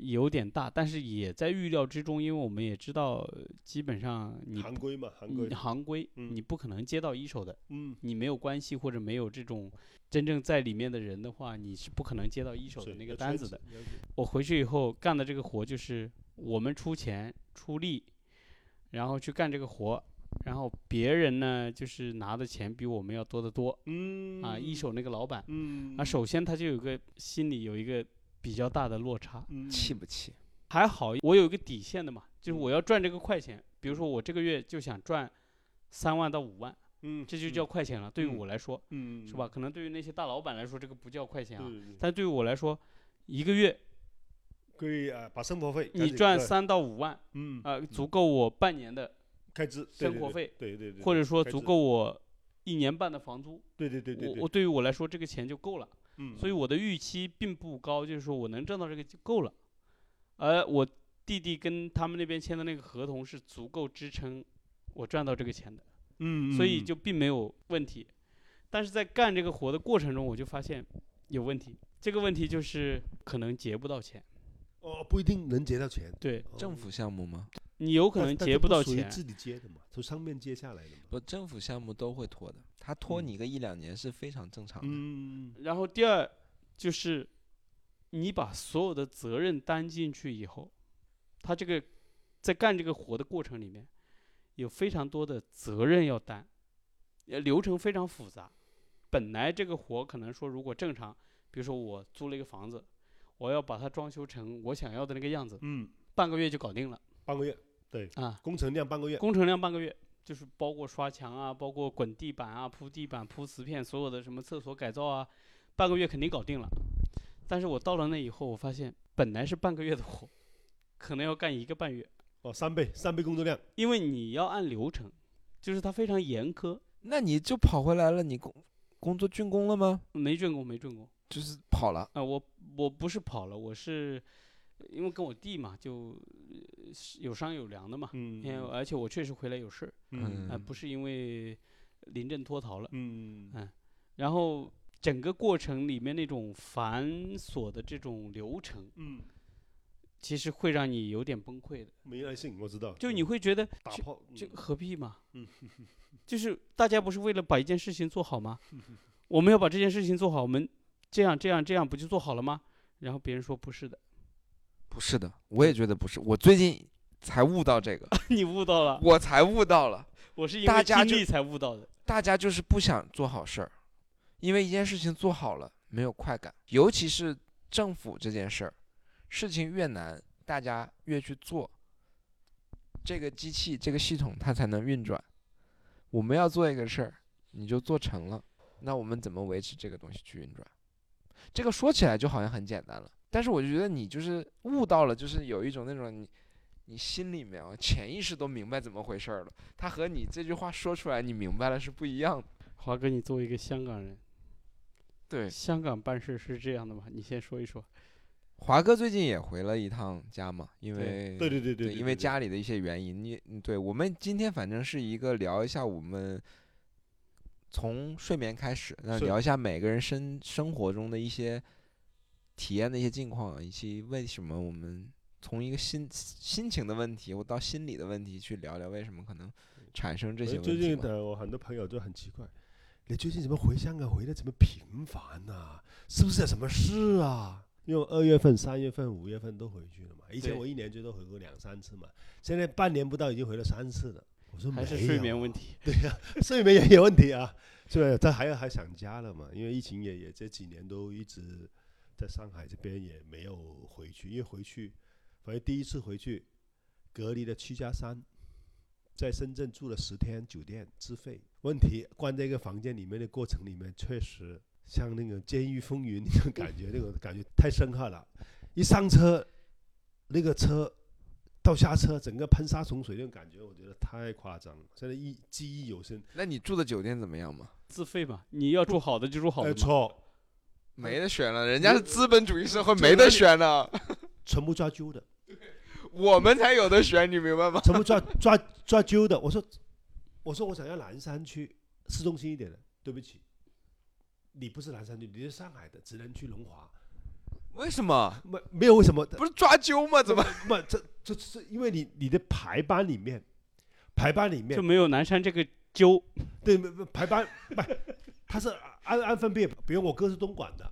有点大，但是也在预料之中，因为我们也知道，呃基本上你行规嘛，行规你，行规嗯你不可能接到一手的，嗯，你没有关系或者没有这种真正在里面的人的话，你是不可能接到一手的那个单子的。我回去以后干的这个活就是我们出钱出力，然后去干这个活，然后别人呢就是拿的钱比我们要多得多嗯啊。一手那个老板嗯啊，首先他就有个心里有一个比较大的落差，嗯气不气？还好我有一个底线的嘛，就是嗯我要赚这个快钱，比如说我这个月就想赚三万到五万，嗯，这就叫快钱了。对于嗯我来说，嗯是吧？？可能对于那些大老板来说，这个不叫快钱啊，嗯，但对于我来说，一个月可以啊，把生活费你赚三到五万。嗯呃，足够我半年的，开支对对对生活费对对对，或者说足够我一年半的房租。对对对对对，我我对于我来说，这个钱就够了。嗯，所以我的预期并不高，就是说我能挣到这个就够了。而我弟弟跟他们那边签的那个合同是足够支撑我赚到这个钱的，嗯，所以嗯就并没有问题。但是在干这个活的过程中，我就发现有问题。这个问题就是可能结不到钱，哦不一定能结到钱，对哦政府项目吗？你有可能结不到钱。自己接的嘛，从上面接下来的嘛，不，政府项目都会拖的，他拖嗯你个一两年是非常正常的。嗯然后第二就是，你把所有的责任担进去以后，他这个在干这个活的过程里面，有非常多的责任要担，呃，流程非常复杂。本来这个活可能说如果正常，比如说我租了一个房子，我要把它装修成我想要的那个样子，嗯，半个月就搞定了半个月啊。工程量半个月，工程量半个月，就是包括刷墙啊，包括滚地板啊、铺地板、铺瓷片，所有的什么厕所改造啊，半个月肯定搞定了。但是我到了那以后，我发现本来是半个月的活，可能要干一个半月，哦三倍三倍工作量，因为你要按流程，就是它非常严苛，那你就跑回来了，你工工作竣工了吗？没竣工，没竣工就是跑了。啊、我我不是跑了，我是因为跟我弟嘛，就有商有量的嘛，嗯因为而且我确实回来有事儿，嗯啊、嗯不是因为临阵脱逃了。嗯嗯然后整个过程里面那种繁琐的这种流程，嗯，其实会让你有点崩溃的。没耐性，我知道。就你会觉得这打炮，这嗯何必嘛？嗯就是大家不是为了把一件事情做好吗？我们要把这件事情做好，我们这样这样这样不就做好了吗？然后别人说不是的，不是的，我也觉得不是。我最近才悟到这个，你悟到了，我才悟到了，我是因为经历才悟到的。大家就是不想做好事儿，因为一件事情做好了没有快感，尤其是政府这件事儿，事情越难，大家越去做，这个机器这个系统它才能运转。我们要做一个事儿，你就做成了，那我们怎么维持这个东西去运转？这个说起来就好像很简单了，但是我就觉得你就是悟到了，就是有一种那种你。你心里面啊，潜意识都明白怎么回事儿了，他和你这句话说出来，你明白了是不一样的。华哥，你作为一个香港人，对，香港办事是这样的吗？你先说一说。华哥最近也回了一趟家嘛，因为对对对对，因为家里的一些原因，你嗯对我们今天反正是一个聊一下我们从睡眠开始，那聊一下每个人生生活中的一些体验的一些近况，以及为什么我们从一个心心情的问题，我到心理的问题去聊聊为什么可能产生这些问最近。的我很多朋友都很奇怪，你最近怎么回香港回的这么频繁呐、是不是有什么事啊？因为二月份、三月份、五月份都回去了嘛。以前我一年最多回过两三次嘛，现在半年不到已经回了三次了。我说还是没有啊睡眠问，题。对呀、睡眠也有问题啊，是不是？他还还想家了嘛？因为疫情也也这几年都一直在上海这边也没有回去，因为回去，反正第一次回去隔离了七加三，在深圳住了十天酒店自费。问题关在一个房间里面的过程里面，确实像那个《监狱风云》那种感觉，那种感觉太深刻了。一上车，那个车到下车，整个喷杀虫水那种感觉，我觉得太夸张了。现在一记忆犹新。那你住的酒店怎么样嘛？自费嘛，你要住好的就住好的呃，嘛。错，没得选了，人家是资本主义社会，没得选了，全部抓阄的，我们才有的选，你明白吗？全部抓抓抓阄的。我说，我说我想要南山区市中心一点的，对不起，你不是南山区，你是上海的，只能去龙华。为什么？没没有为什么？不是抓阄吗？怎么？不这这是因为你你的排班里面，排班里面就没有南山这个揪。对不不排班不，他是按按分别，比如我哥是东莞的，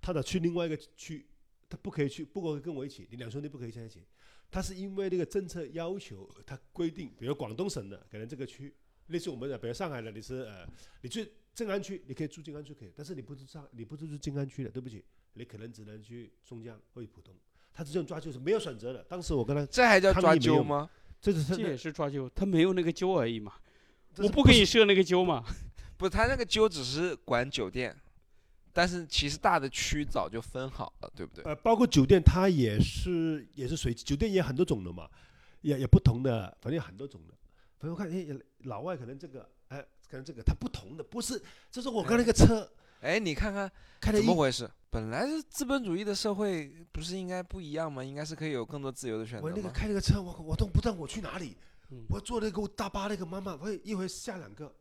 他得去另外一个区，他不可以去，不可以跟我一起，你两兄弟不可以在一起。他是因为那个政策要求，他规定，比如广东省的可能这个区，类似我们的，比如上海的，你是呃，你去静安区，你可以住静安区可以，但是你不是上，你不是住静安区的，对不起，你可能只能去松江或者浦东。他这种抓阄是没有选择的。当时我跟他，这还叫抓阄吗？这是他这也是抓阄，他没有那个阄而已嘛。我不给你设那个阄嘛。不，他那个阄只是管酒店，但是其实大的区早就分好了，对不对？呃，包括酒店，它也是也是随机，酒店也很多种的嘛，也也不同的，反正有很多种的。反正我看，哎，老外可能这个，哎，可能这个，它不同的，不是，就是我看那个车哎，你看看开的一怎么回事？本来是资本主义的社会，不是应该不一样吗？应该是可以有更多自由的选择我那个？开那个车，我我都不知道我去哪里，嗯我坐那个大巴那个妈妈，我一会下两个，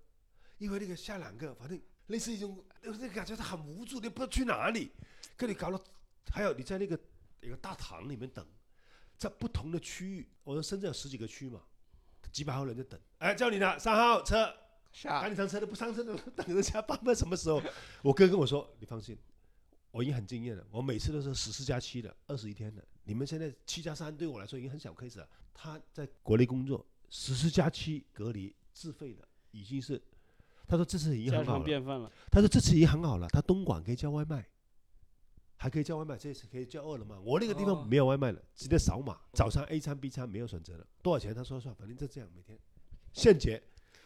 一会那个下两个，反正类似一种，那个感觉他很无助，你不知道去哪里，跟你搞了，还有你在那个一个大堂里面等，在不同的区域，我说深圳有十几个区嘛，几百号人在等，哎，叫你呢，三号车，下赶紧上车都，不上车的等人家办到什么时候？我哥跟我说，你放心，我已经很经验了，我每次都是十四加七的，二十一天的。你们现在七加三对我来说已经很小 case 了。他在国内工作，十四加七隔离自费的，已经是，他说这次已经很好了。了。他说这次已经很好了，他东莞可以叫外卖，还可以叫外卖，这次可以叫饿了么。我那个地哦方没有外卖了，直接扫码，早餐 A 餐 B 餐没有选择了，多少钱他说算，反正就这样每天现结。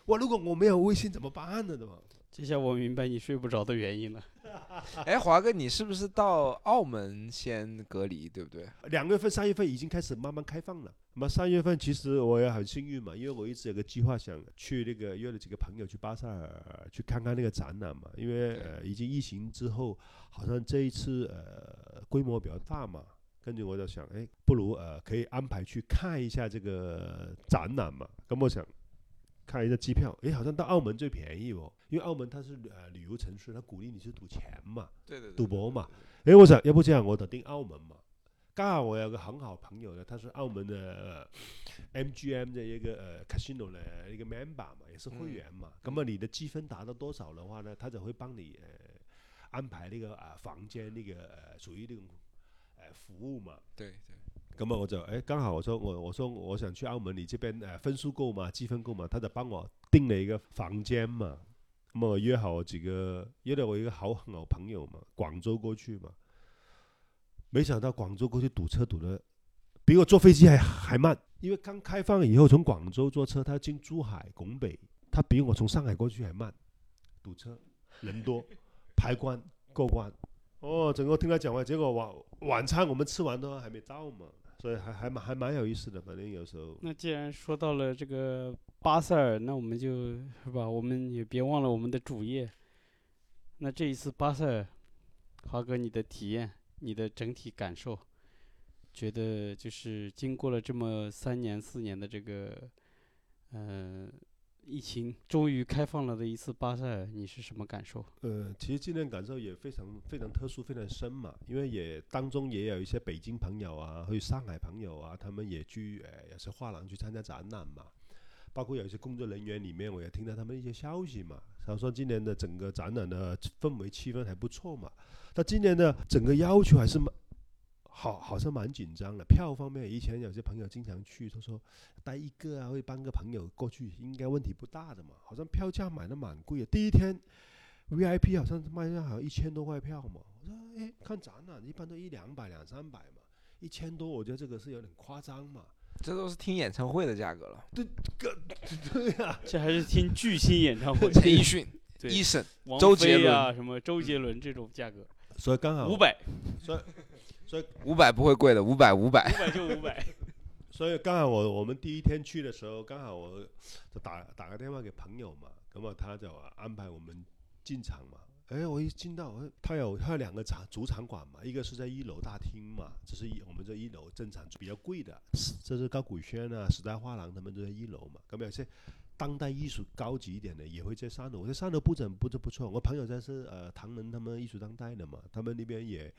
我，如果我没有微信怎么办呢？对吧？这下我明白你睡不着的原因了。哎，华哥，你是不是到澳门先隔离，对不对？两月份、三月份已经开始慢慢开放了。那么三月份其实我也很幸运嘛，因为我一直有个计划想去那个约了几个朋友去巴塞尔去看看那个展览嘛，因为呃已经疫情之后，好像这一次呃规模比较大嘛，跟着我就想，哎，不如呃可以安排去看一下这个展览嘛，跟我想看一下机票，哎，好像到澳门最便宜哦，因为澳门它是呃旅游城市，它鼓励你去赌钱嘛，对对赌博嘛。诶，我想要不这样，我得定澳门嘛。刚好我有个很好朋友呢，他是澳门的、呃、MGM 的一个呃 casino 的一个 member 嘛，也是会员嘛。那么你的积分达到多少的话呢，他就会帮你呃安排那个啊、房间那个呃属于那种呃服务嘛。对对，咁啊，我就誒剛好我说我我说我想去澳门，你這邊誒、呃分数够嘛，积分够嘛，他就帮我訂了一个房间嘛。那么约好几个，约了我一个好好朋友嘛，广州过去嘛。没想到广州过去堵车堵得比我坐飞机还还慢，因为刚开放以后从广州坐车，他進珠海、拱北，他比我从上海过去还慢，堵车人多，排关过关。哦，整个听他讲完，结果晚晚餐我们吃完都还没到嘛，所以还还蛮还蛮有意思的。反正有时候，那既然说到了这个巴塞尔，那我们就是吧，我们也别忘了我们的主业。那这一次巴塞尔，华哥你的体验，你的整体感受，觉得就是经过了这么三年四年的这个，嗯，疫情终于开放了的一次巴塞尔，你是什么感受？呃，其实今年感受也非常非常特殊，非常深嘛，因为也当中也有一些北京朋友啊，还有上海朋友啊，他们也去呃也是画廊去参加展览嘛，包括有一些工作人员里面，我也听到他们一些消息嘛，他说今年的整个展览的氛围气氛还不错嘛，但今年的整个要求还是蠻好，好像蛮紧张的。票方面，以前有些朋友经常去，他说带一个啊，会帮个朋友过去，应该问题不大的嘛。好像票价买的蛮贵的，第一天 VIP 好像卖上好像一千多块票嘛。我说哎，看展览一般都一两百、两三百嘛，一千多，我觉得这个是有点夸张嘛。这都是听演唱会的价格了。对，对呀、这还是听巨星演唱会，陈奕迅、对 Eason，王周杰伦啊，伦什么周杰伦这种价格，所以刚好五，百，五百不会贵的，五百五百五。百就五百。所以刚好我我们第一天去的时候，刚好我就打打个电话给朋友嘛，那么他就安排我们进场嘛。哎，我一进到，哎他有他有两个场主场馆嘛，一个是在一楼大厅嘛，这是一我们这一楼正常比较贵的，这是高古轩啊、时代画廊，他们都在一楼嘛。咁有些当代艺术高级一点的也会在三楼，我在三楼布展布置不错。我朋友在是呃唐人他们艺术当代的嘛，他们那边也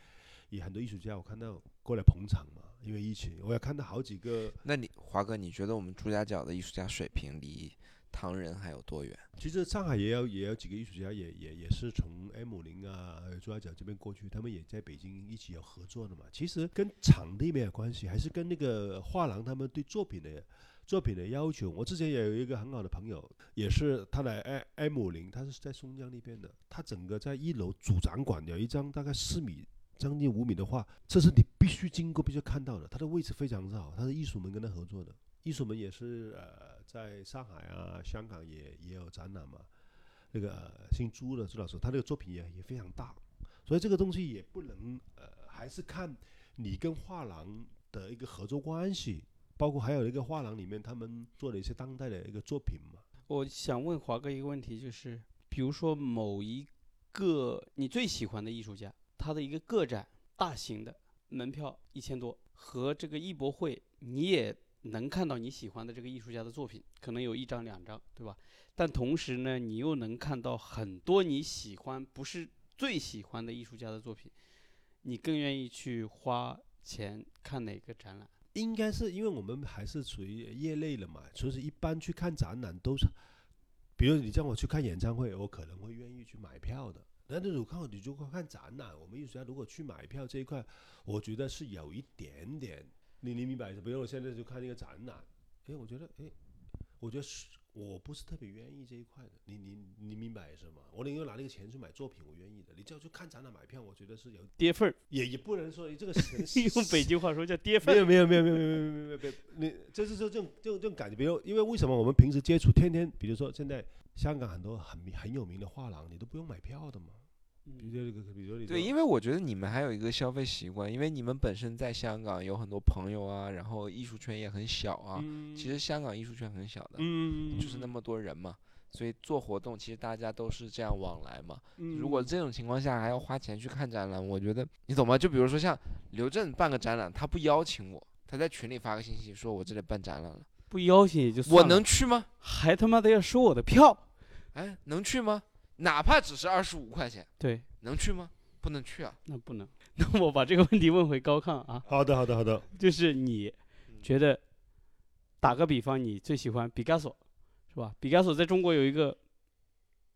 也很多艺术家，我看到过来捧场嘛，因为疫情，我也看到好几个。那你华哥，你觉得我们朱家角的艺术家水平离唐人还有多远？其实上海也有也有几个艺术家也也也是从 M 零啊，朱家角这边过去，他们也在北京一起有合作的嘛。其实跟场地没有关系，还是跟那个画廊他们对作品的作品的要求。我之前也有一个很好的朋友，也是他来 M M 零，他是在松江那边的，他整个在一楼主展馆有一张大概四米。将近五米的畫，這是你必须经过、必须看到的。它的位置非常之好，它是艺术门跟他合作的。艺术门也是呃，在上海啊、香港也也有展览嘛。那个、姓朱的朱老师，他這個作品也也非常大，所以这个东西也不能呃，还是看你跟画廊的一个合作关系，包括还有一个画廊里面他们做的一些当代的一个作品嘛。我想问华哥一个问题，就是比如说某一个你最喜欢的艺术家，他的一个个展，大型的门票一千多，和这个艺博会，你也能看到你喜欢的这个艺术家的作品，可能有一张两张，对吧？但同时呢，你又能看到很多你喜欢不是最喜欢的艺术家的作品，你更愿意去花钱看哪个展览？应该是因为我们还是屬於業內的嘛，所以一般去看展览都是，比如你叫我去看演唱会，我可能会愿意去买票的。但是如果你如果看展览，我们艺术家如果去买票这一块，我觉得是有一点点，你你明白？比如我现在就看那个展览，哎，我觉得哎，我觉得是我不是特别愿意这一块的。你你你明白是吗？我宁愿拿那个钱去买作品，我愿意的。你叫去看展览买票，我觉得是有跌份儿，也也不能说这个是用北京话说叫跌份儿。没。有没有没有没有没有没有没有没有，你就是说这种这种这种感觉，比如因为为什么我们平时接触天天，比如说现在香港很多很很有名的画廊，你都不用买票的嘛。比如這個，比如你对，因为我觉得你们还有一个消费习惯，因为你们本身在香港有很多朋友啊，然后艺术圈也很小啊。嗯其实香港艺术圈很小的，嗯就是那么多人嘛，所以做活动其实大家都是这样往来嘛。嗯如果这种情况下还要花钱去看展览，我觉得你懂吗？就比如说像刘震办个展览，他不邀请我，他在群里发个信息说我这里办展览了，不邀请也就算我了能去吗？还他妈的要收我的票，哎，能去吗？哪怕只是二十五块钱，对，能去吗？不能去啊。那不能。那我把这个问题问回高亢啊，好的，好的，好的。就是你觉得，打个比方，你最喜欢毕加索，是吧？毕加索在中国有一个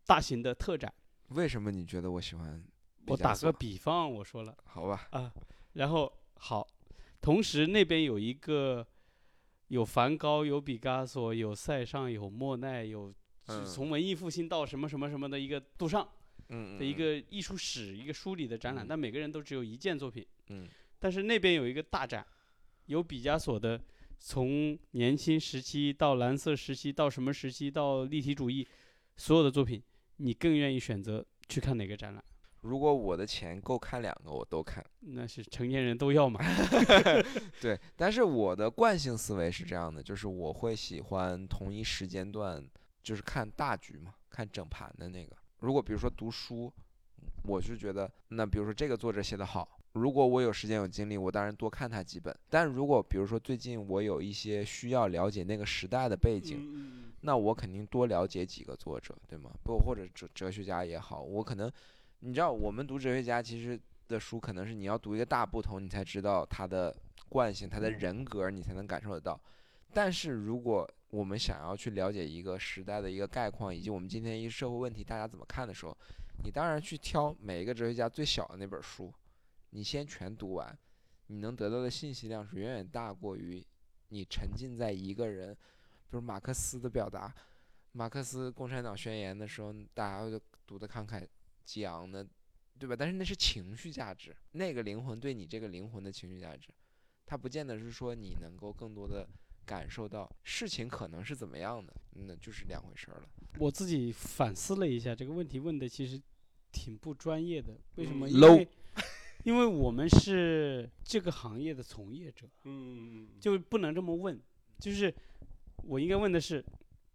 大型的特展，为什么你觉得我喜欢毕我打个比方，我说了好吧，啊，然后好，同时那边有一个有梵高，有毕加索，有塞尚，有莫奈，有嗯从文艺复兴到什么什么什么的一个杜尚嗯的一个艺术史一个梳理的展览，嗯但每个人都只有一件作品。嗯但是那边有一个大展，有毕加索的，从年轻时期到蓝色时期到什么时期到立体主义，所有的作品，你更愿意选择去看哪个展览？如果我的钱够看两个，我都看。那是成年人都要嘛。对，但是我的惯性思维是这样的，就是我会喜欢同一时间段，就是看大局嘛，看整盘的那个。如果比如说读书，我是觉得，那比如说这个作者写得好，如果我有时间有精力，我当然多看他几本。但如果比如说最近我有一些需要了解那个时代的背景，嗯那我肯定多了解几个作者，对吗？不或者哲哲学家也好，我可能，你知道，我们读哲学家其实的书，可能是你要读一个大不同，你才知道他的惯性、他的人格，你才能感受得到。但是如果我们想要去了解一个时代的一个概况，以及我们今天一个社会问题大家怎么看的时候，你当然去挑每一个哲学家最小的那本书，你先全读完，你能得到的信息量是远远大过于你沉浸在一个人，比如马克思的表达，马克思《共产党宣言》的时候，大家就读得慷慨激昂的，对吧？但是那是情绪价值，那个灵魂对你这个灵魂的情绪价值，它不见得是说你能够更多的感受到事情可能是怎么样的，那就是两回事儿了。我自己反思了一下这个问题，问的其实挺不专业的。为什么？嗯因为因为我们是这个行业的从业者，嗯就不能这么问。就是我应该问的是，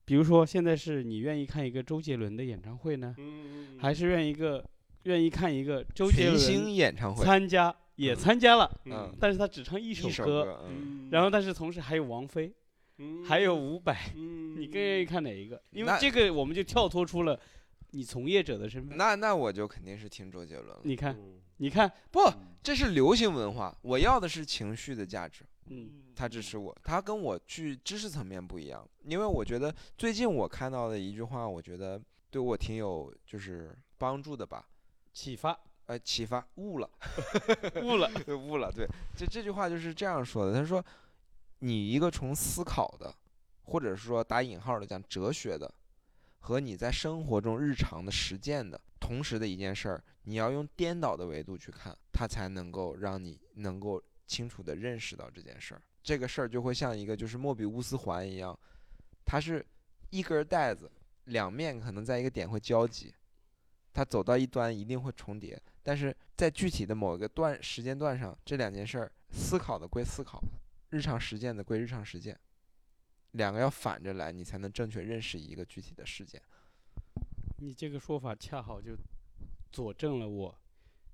比如说现在是你愿意看一个周杰伦的演唱会呢，嗯还是愿意一个愿意看一个周杰群星伦演唱会，参加也参加了，嗯。但是他只唱一一首首歌，嗯，然后但是同时还有王菲，还有伍佰，嗯。你更愿意看哪一个？因为这个我们就跳脱出了你从业者的身份。那那我就肯定是听周杰伦了。你看，嗯。你看，不，这是流行文化，我要的是情绪的价值。嗯，他支持我，他跟我去知识层面不一样，因为我觉得最近我看到的一句话，我觉得对我挺有就是帮助的吧，启发呃，启发悟了，悟了，悟了，对，这这句话就是这样说的，他说，你一个从思考的，或者说打引号的讲哲学的，和你在生活中日常的实践的同时的一件事儿，你要用颠倒的维度去看，它才能够让你能够清楚的认识到这件事儿。这个事儿就会像一个就是莫比乌斯环一样，它是一根带子，两面可能在一个点会交集，它走到一端一定会重叠，但是在具体的某一个段时间段上，这两件事儿思考的归思考，日常实践的归日常实践，两个要反着来，你才能正确认识一个具体的事件。你这个说法恰好就佐证了我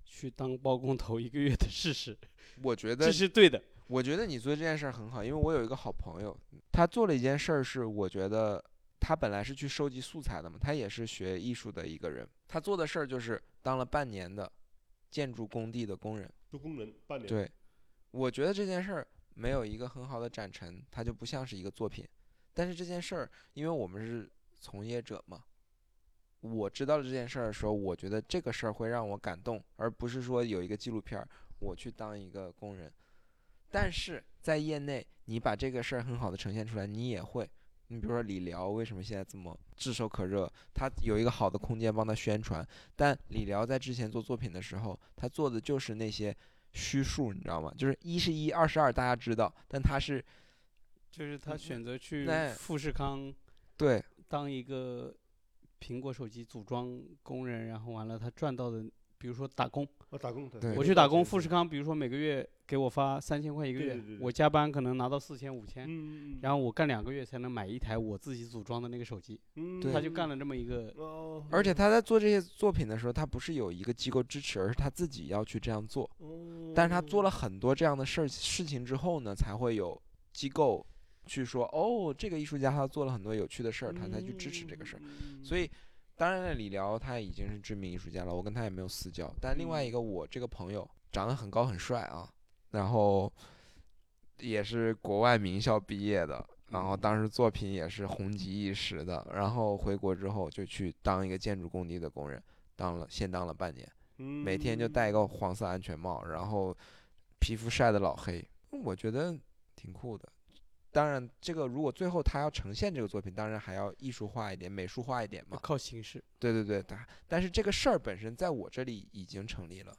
去当包工头一个月的事实，我觉得这是对的。我觉得你做这件事儿很好，因为我有一个好朋友，他做了一件事儿，是我觉得他本来是去收集素材的嘛，他也是学艺术的一个人，他做的事儿就是当了半年的建筑工地的工人。做工人半年，对，我觉得这件事儿没有一个很好的展陈，它就不像是一个作品。但是这件事儿，因为我们是从业者嘛，我知道了这件事儿的时候，我觉得这个事儿会让我感动，而不是说有一个纪录片儿，我去当一个工人。但是在业内，你把这个事儿很好的呈现出来，你也会。你比如说理疗为什么现在这么炙手可热？他有一个好的空间帮他宣传，但理疗在之前做作品的时候，他做的就是那些虚数，你知道吗？就是一是一，二是二，大家知道，但他是就是他嗯选择去富士康对当一个苹果手机组装工人，然后完了他赚到的，比如说打工，我打工我去打工，富士，康比如说每个月给我发三千块一个月对对对，我加班可能拿到四千五千，嗯，然后我干两个月才能买一台我自己组装的那个手机，嗯。他就干了这么一个，哦，而且他在做这些作品的时候，他不是有一个机构支持，而是他自己要去这样做。哦，但是他做了很多这样的事儿事情之后呢，才会有机构去说，哦，这个艺术家他做了很多有趣的事儿，他才去支持这个事。儿。所以当然了，李辽他已经是知名艺术家了，我跟他也没有私交。但另外一个，我这个朋友长得很高很帅啊，然后也是国外名校毕业的，然后当时作品也是红极一时的。然后回国之后就去当一个建筑工地的工人，当了先当了半年，每天就戴一个黄色安全帽，然后皮肤晒得老黑，我觉得挺酷的。当然，这个如果最后他要呈现这个作品，当然还要艺术化一点、美术化一点嘛。靠形式。对对对，但但是这个事儿本身在我这里已经成立了。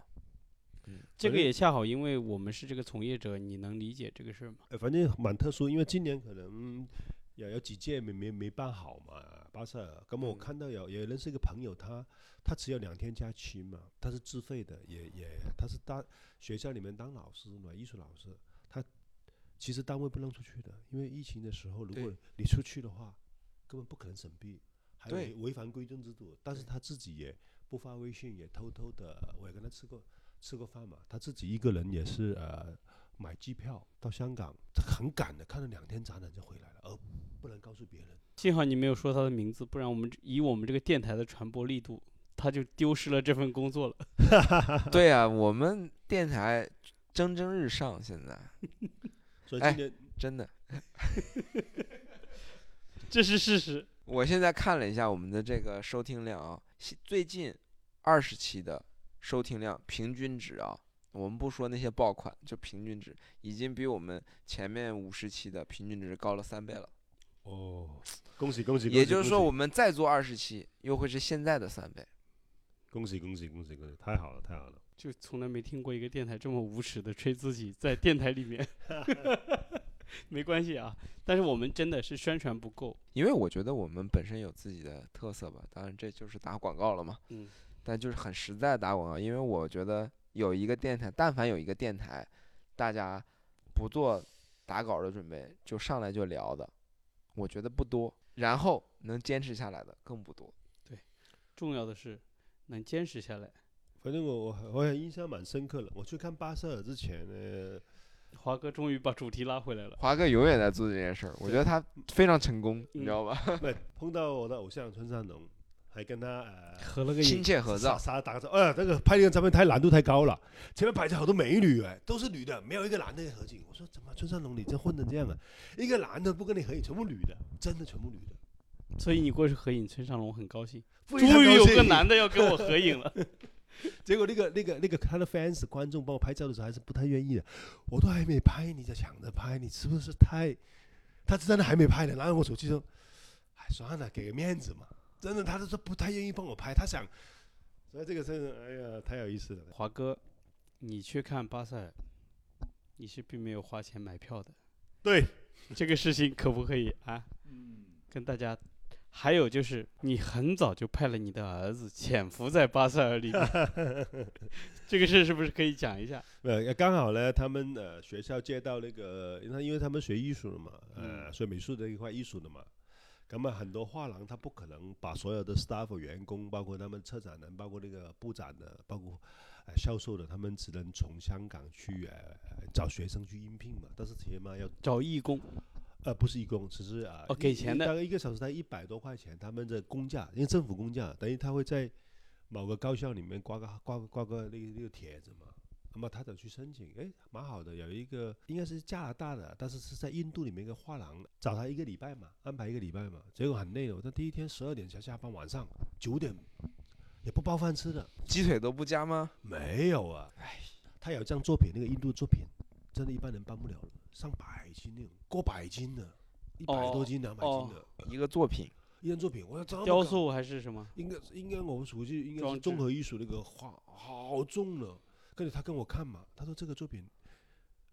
嗯，这个也恰好，因为我们是这个从业者，你能理解这个事儿吗？反正蛮特殊，因为今年可能有有几届没没没办好嘛，巴塞尔。那么我看到有也认识一个朋友，他他只有两天假期嘛，他是自费的，也也他是当学校里面当老师嘛，艺术老师。其实单位不让出去的，因为疫情的时候，如果你出去的话，根本不可能审批，还违违反规定制度。但是他自己也不发微信，也偷偷的，我也跟他吃过吃过饭嘛。他自己一个人也是呃买机票到香港，很赶的，看了两天展览就回来了，而不能告诉别人。幸好你没有说他的名字，不然我们以我们这个电台的传播力度，他就丢失了这份工作了。对啊，我们电台蒸蒸日上，现在。哎，真的，这是事实。我现在看了一下我们的这个收听量啊，最近二十期的收听量平均值啊，我们不说那些爆款，就平均值已经比我们前面五十期的平均值高了三倍了。哦，恭喜恭喜！也就是说，我们再做二十期，又会是现在的三倍。恭喜恭喜恭喜恭喜！太好了太好了。就从来没听过一个电台这么无耻的吹自己在电台里面 没关系啊。但是我们真的是宣传不够，因为我觉得我们本身有自己的特色吧。当然这就是打广告了嘛。嗯。但就是很实在打广告，因为我觉得有一个电台，但凡有一个电台，大家不做打稿的准备就上来就聊的，我觉得不多。然后能坚持下来的更不多。对，重要的是能坚持下来。反正我我我印象蛮深刻的。我去看巴塞尔之前呢，华哥终于把主题拉回来了。华哥永远在做这件事儿，我觉得他非常成功，你知道吧？对，碰到我的偶像村上隆，还跟他呃合了个亲切合照，啥打个照。哎，这个拍这个照片太难度太高了，前面摆着好多美女哎，都是女的，没有一个男的合影。我说怎么村上隆你这混成这样啊？一个男的不跟你合影，全部女的，真的全部女的。所以你过去合影，村上隆很高兴，终于有个男的要跟我合影了。结果那个那个那个他的 fans 观众帮我拍照的时候还是不太愿意的，我都还没拍你就抢着拍，你是不是太？他真的还没拍呢，拿着我手机说，哎算了，给个面子嘛。真的，他都说不太愿意帮我拍，他想，所以这个真的，哎呀，太有意思了。华哥，你去看巴塞，你是并没有花钱买票的。对，这个事情可不可以啊？嗯，跟大家。还有就是，你很早就派了你的儿子潜伏在巴塞尔里面，这个事是不是可以讲一下？呃，刚好呢，他们呃学校接到那个，因为因为他们学艺术的嘛，呃，学美术这一块艺术的嘛，那么很多画廊他不可能把所有的 staff 员工，包括他们策展人，包括那个布展的，包括呃销售的，他们只能从香港去呃找学生去应聘嘛，但是起码要找义工。呃，不是义工，只是啊，哦，给钱的，大概一个小时才一百多块钱，他们的工价，因为政府工价，等于他会在某个高校里面挂个挂挂个那个那个帖子嘛，那么他得去申请，哎，蛮好的，有一个应该是加拿大的，但是是在印度里面一个画廊，找他一个礼拜嘛，安排一个礼拜嘛，结果很累的，我第一天十二点才下班，晚上九点也不包饭吃的，鸡腿都不加吗？没有啊，哎，他有这样作品，那个印度作品，真的一般人办不了了。上百斤那种，过百斤的，一百多斤、两百斤的一个作品，一件作品，我要这么雕塑还是什么？应该应该我们熟悉应该是综合艺术那个画，好重的。跟着他跟我看嘛，他说这个作品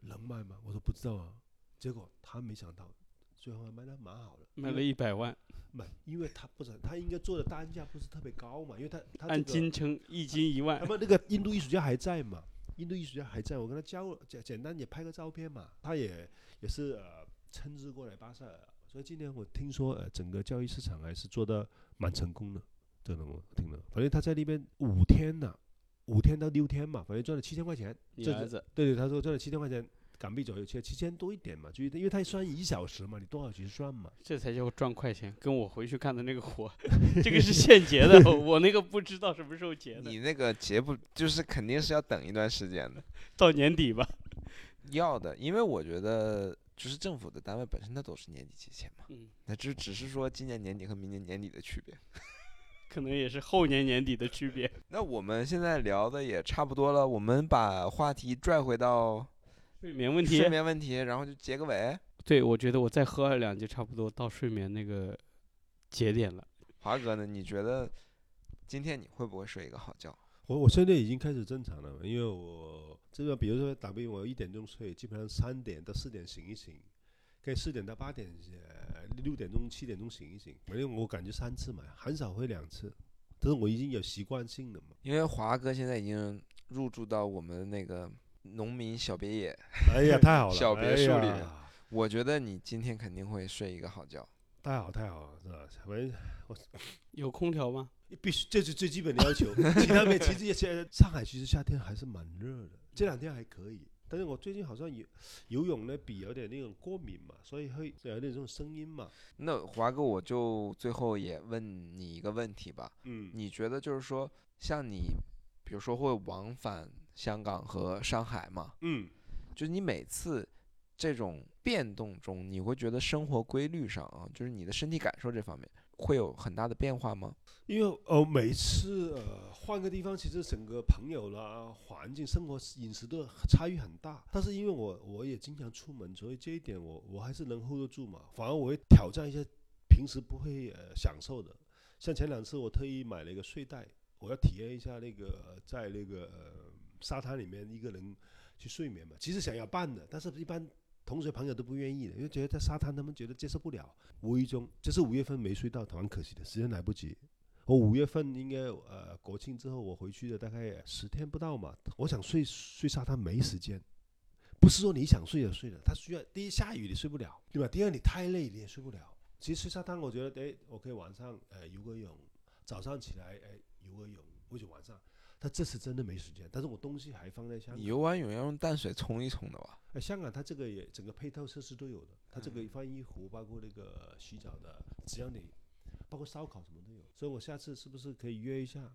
能卖吗？我说不知道啊。结果他没想到，最后卖的蛮好的，卖了一百万。卖，因为他不是他应该做的单价不是特别高嘛，因为他他按斤称，一斤一万。那么那个印度艺术家还在嘛？印度艺术家还在我跟他交简简单也拍个照片嘛，他也也是呃称之过来巴塞尔，所以今年我听说呃整个交易市场还是做的蛮成功的，这种我听了，反正他在那边五天呢，五天到六天嘛，反正赚了七千块钱。你儿子？对对，他说赚了七千块钱，港币左右，其实七千多一点嘛，就因为它算一小时嘛，你多少钱算嘛？这才叫赚快钱，跟我回去看的那个活，这个是现结的，我那个不知道什么时候结的，你那个结不就是肯定是要等一段时间的，到年底吧。要的，因为我觉得就是政府的单位本身它都是年底结钱嘛，嗯，那只只是说今年年底和明年年底的区别。可能也是后年年底的区别。那我们现在聊的也差不多了，我们把话题拽回到睡眠问题睡，眠问题，然后就结个尾。对我觉得我再喝二两就差不多到睡眠那个节点了。华哥呢？你觉得今天你会不会睡一个好觉？我我现在已经开始正常了，因为我这个比如说打比我一点钟睡，基本上三点到四点醒一醒，可以四点到八点，呃六点钟七点钟醒一醒，反正我感觉三次嘛，很少会两次，但是我已经有习惯性了嘛。因为华哥现在已经入住到我们那个农民小别野，哎呀，太好了，小别墅里哎我觉得你今天肯定会睡一个好觉。太好太好了，是吧？反正 有空调吗？必须这是最基本的要求，其他没。其实也现在上海其实夏天还是蛮热的，这两天还可以。但是我最近好像游游泳呢，比有点那种过敏嘛，所以会有点这种声音嘛。那华哥，我就最后也问你一个问题吧，嗯，你觉得就是说，像你，比如说会往返香港和上海嘛，嗯，就是你每次这种变动中，你会觉得生活规律上啊，就是你的身体感受这方面会有很大的变化吗？因为呃每次呃换个地方，其实整个朋友啦、环境、生活、饮食都差异很大。但是因为我我也经常出门，所以这一点我我还是能 hold 得住嘛。反而我会挑战一些平时不会呃享受的，像前两次我特意买了一个睡袋，我要体验一下那个呃在那个、呃、沙滩里面一个人去睡眠嘛。其实想要办的，但是一般同学朋友都不愿意的，因为觉得在沙滩他们觉得接受不了。无意中，这是五月份没睡到，蛮可惜的，时间来不及。我五月份应该呃国庆之后我回去的大概十天不到嘛，我想睡睡沙滩没时间，不是说你想睡就睡的，它需要第一下雨你睡不了，对吧？第二你太累你也睡不了。其实睡沙滩我觉得哎，我可以晚上呃游个泳，早上起来哎游个泳，或者晚上。但这次真的没时间，但是我东西还放在香港。你游完泳要用淡水冲一冲的吧？哎，香港它这个也整个配套设施都有的，它这个放衣服，包括那个洗澡的，只要你，包括烧烤什么都有。所以我下次是不是可以约一下？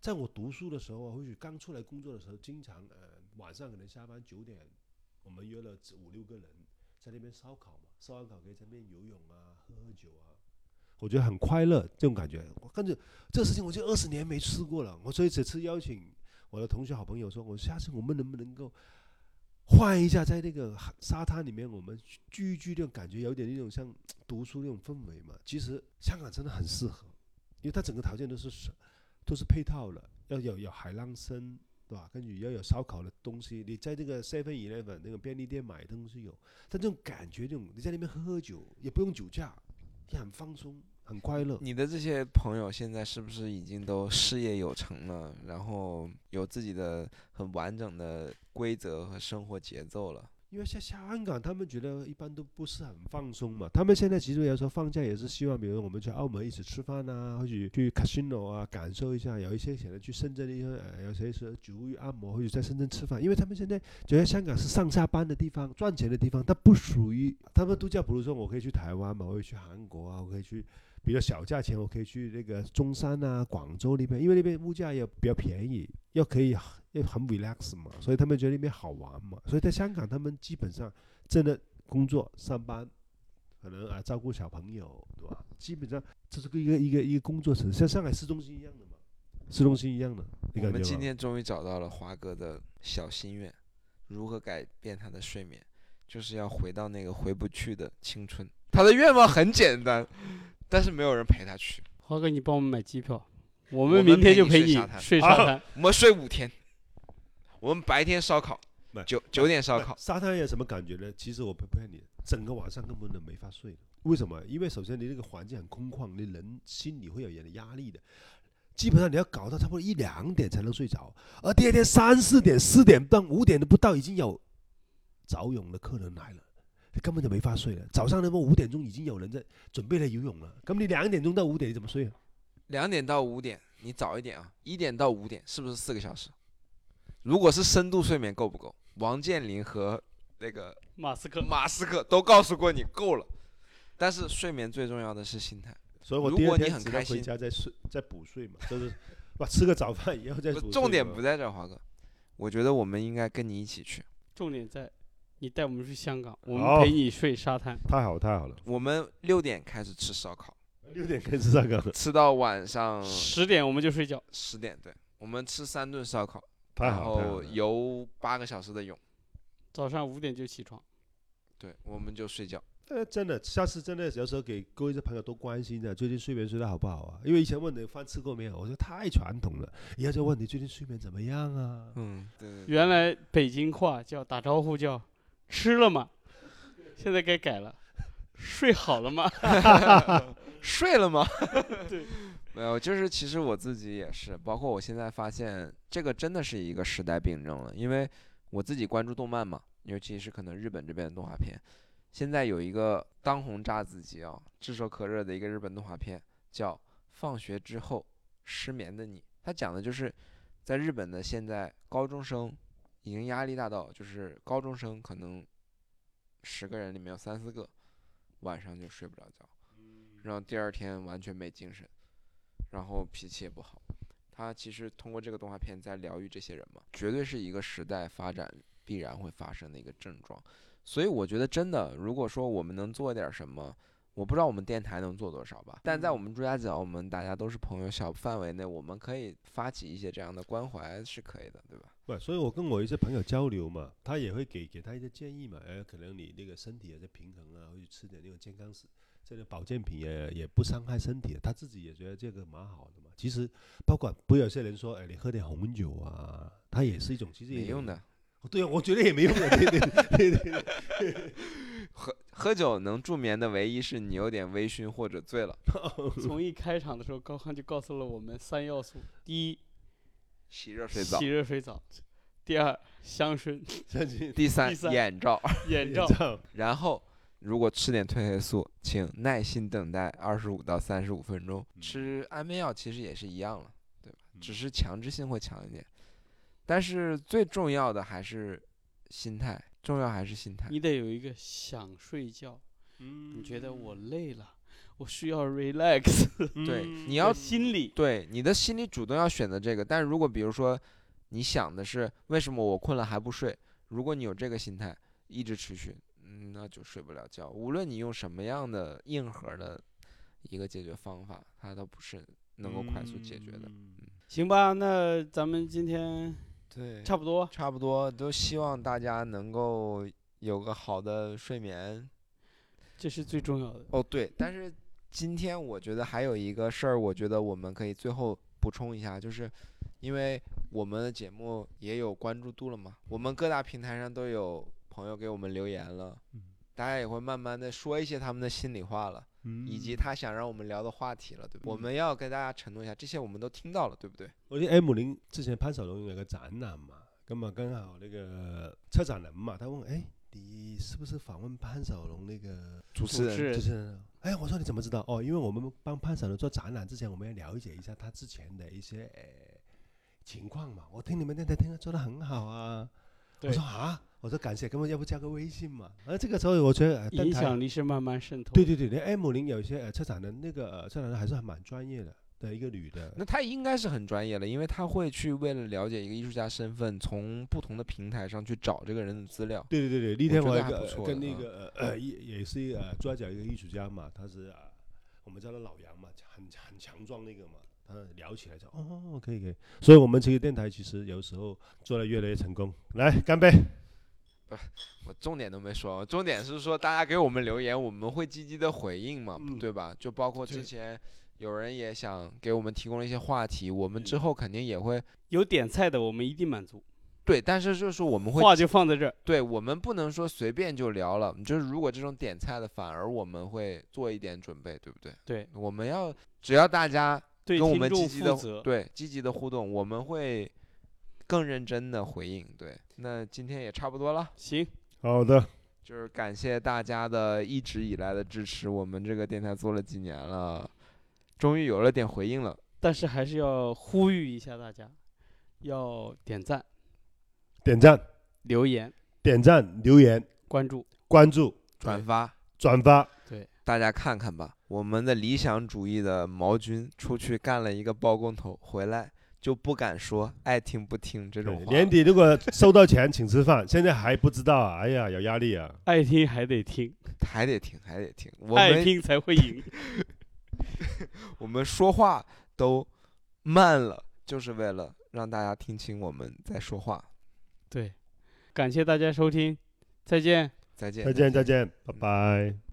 在我读书的时候啊，或许刚出来工作的时候，经常呃晚上可能下班九点，我们约了五六个人在那边烧烤嘛，烧完烤可以在那边游泳啊，喝喝酒啊，我觉得很快乐这种感觉。我感觉这事情我就二十年没吃过了，我所以这次邀请我的同学好朋友说，我下次我们能不能够换一下，在那个海沙滩里面，我们聚一聚，那种感觉有点那种像读书那种氛围嘛。其实香港真的很适合，因为它整个条件都是都是配套的，要有有海浪声，对吧？跟你要有烧烤的东西，你在这个 Seven Eleven 那个便利店买东西有，但这种感觉，这种你在那边喝喝酒，也不用酒驾，也很放松，很快乐。你的这些朋友现在是不是已经都事业有成了，然后有自己的很完整的规则和生活节奏了？因为像香港，他们觉得一般都不是很放松嘛。他们现在其实有时候放假也是希望，比如我们去澳门一起吃饭啊，或者去 casino 啊，感受一下。有一些可能去深圳的一些，呃，有些是足浴按摩，或者在深圳吃饭。因为他们现在觉得香港是上下班的地方，赚钱的地方，它不属于他们度假。比如说，我可以去台湾嘛，我可以去韩国啊，我可以去，比如小价钱，我可以去那个中山啊、广州那边，因为那边物价也比较便宜，又可以又很 relax 嘛，所以他们觉得那边好玩嘛。所以在香港，他们基本上真的工作上班，可能啊照顾小朋友，对吧？基本上这是个一个一个一个工作城市，像上海市中心一样的嘛，市中心一样的。你我们今？天终于找到了华哥的小心愿，如何改变他的睡眠，就是要回到那个回不去的青春。他的愿望很简单，但是没有人陪他去。华哥，你帮我们买机票，我们们明天就陪你睡沙滩。我们睡五天，我们白天烧烤不，九九点烧烤。沙滩有什么感觉呢？其实我不骗你，整个晚上根本都没法睡。为什么？因为首先你那个环境很空旷，你人心里会有点压力的。基本上你要搞到差不多一两点才能睡着，而第二天三四点、四点半、五点都不到，已经有早泳的客人来了，你根本就没法睡了。早上那么五点钟已经有人在准备来游泳了，咁你两点钟到五点你怎么睡啊？两点到五点，你早一点啊，一点到五点是不是四个小时？如果是深度睡眠够不够？王健林和那个马斯克，马斯克都告诉过你够了。但是睡眠最重要的是心态。所以我如果你第二天只能很开心回家再睡再补睡嘛，就是 把吃个早饭以后再补重点不在这儿，华哥。我觉得我们应该跟你一起去。重点在你带我们去香港，我们陪你睡沙滩。太好太好了，我们六点开始吃烧烤，六点开始烧烤，吃到晚上十点我们就睡觉，十点。对，我们吃三顿烧烤，太然后好太好了。游八个小时的泳。早上五点就起床。对，我们就睡觉。呃，真的，下次真的有时候给各位的朋友多关心的，最近睡眠睡得好不好啊？因为以前问你饭吃过没有，我说太传统了，以后就问你最近睡眠怎么样啊？嗯，对对对。原来北京话叫打招呼叫吃了吗？现在该改了，睡好了吗？睡了吗？对，没有，就是其实我自己也是，包括我现在发现这个真的是一个时代病症了，因为我自己关注动漫嘛，尤其是可能日本这边的动画片，现在有一个当红炸子鸡啊，炙手可热的一个日本动画片叫《放学之后失眠的你》，它讲的就是在日本的现在高中生已经压力大到，就是高中生可能十个人里面有三四个晚上就睡不着觉。然后第二天完全没精神，然后脾气也不好。他其实通过这个动画片在疗愈这些人嘛，绝对是一个时代发展必然会发生的一个症状。所以我觉得真的，如果说我们能做点什么，我不知道我们电台能做多少吧，但在我们朱家角，我们大家都是朋友，小范围内我们可以发起一些这样的关怀是可以的，对吧？不，所以我跟我一些朋友交流嘛，他也会给给他一些建议嘛，呃，可能你那个身体有些平衡啊，或者吃点那种健康食，这个保健品也也不伤害身体，他自己也觉得这个蛮好的。其实，包括不有些人说，哎，你喝点红酒啊，它也是一种，其实也没用的，。对啊，我觉得也没用的，对对对对对。喝喝酒能助眠的唯一是你有点微醺或者醉了，从一开场的时候，高康就告诉了我们三要素：第一，洗热水澡洗；热水澡；第二，香薰、第三眼罩。眼。罩，然后如果吃点褪黑素，请耐心等待二十五到三十五分钟。嗯吃安眠药其实也是一样了，对吧？嗯只是强制性会强一点，但是最重要的还是心态，重要还是心态。你得有一个想睡觉，你觉得我累了，我需要 relax 对，嗯你要心理。对你的心理主动要选择这个。但是如果比如说你想的是为什么我困了还不睡，如果你有这个心态一直持续，嗯，那就睡不了觉。无论你用什么样的硬核的一个解决方法，它都不是能够快速解决的。嗯行吧，那咱们今天对差不多。差不多都希望大家能够有个好的睡眠。这是最重要的。哦，对，但是今天我觉得还有一个事儿，我觉得我们可以最后补充一下，就是因为我们的节目也有关注度了嘛，我们各大平台上都有朋友给我们留言了，嗯大家也会慢慢的说一些他们的心里话了，以及嗯他想让我们聊的话题了，对不对？我嗯们要跟大家承诺一下，这些我们都听到了，对不对？我记得 M 零之前潘守龙有个展览嘛，咁啊刚好那个策展人嘛，他问：哎，你是不是访问潘守龙那个主持人主持人啊？哎，我说你怎么知道？哦，因为我们帮潘守龙做展览之前，我们要了解一下他之前的一些呃情况嘛。我听你们那台聽得做的很好啊。我说啊，我说感谢，哥们要不加个微信嘛？而这个时候我觉得呃影响力是慢慢渗透。對對對，你 M 零有一些呃车展的，那个呃车展人还是蛮专业的的一个女的。那她应该是很专业了，因为她会去为了了解一个艺术家身份，从不同的平台上去找这个人的资料。对对对对，那天我一跟的啊那个呃呃也也是呃抓角一个艺术家嘛，他是啊我们叫他老杨嘛，很很强壮那个嘛，他聊起来就哦可以可以，所以我们这个电台其实有时候做的越来越成功，来干杯！我重点都没说，重点是说大家给我们留言，我们会积极的回应嘛，嗯對吧？就包括之前有人也想给我们提供了一些话题，我们之后肯定也会有点菜的我们一定满足，对，但是就是我们会话就放在这儿，对我们不能说随便就聊了，就是如果这种点菜的，反而我们会做一点准备，对不对？对，我们要只要大家對跟我们积极的負責。對積極的互动，我們會更认真的回应。对，那今天也差不多了。行，好的，就是感谢大家的一直以来的支持，我们这个电台做了几年了，终于有了点回应了。但是还是要呼吁一下大家，要点赞、点赞、留言、点赞、留言、关注，关注、转发，转发。对大家看看吧。我们的理想主义的毛军出去干了一个包工头，回来就不敢说爱听不听这种话。年底如果收到钱请吃饭，现在还不知道啊，哎呀，有压力啊。爱听还得听，还得听，还得听。我们爱听才会赢。我们说话都慢了，就是为了让大家听清我们在说话。对，感谢大家收听，再见。再见，再见，再见，拜拜。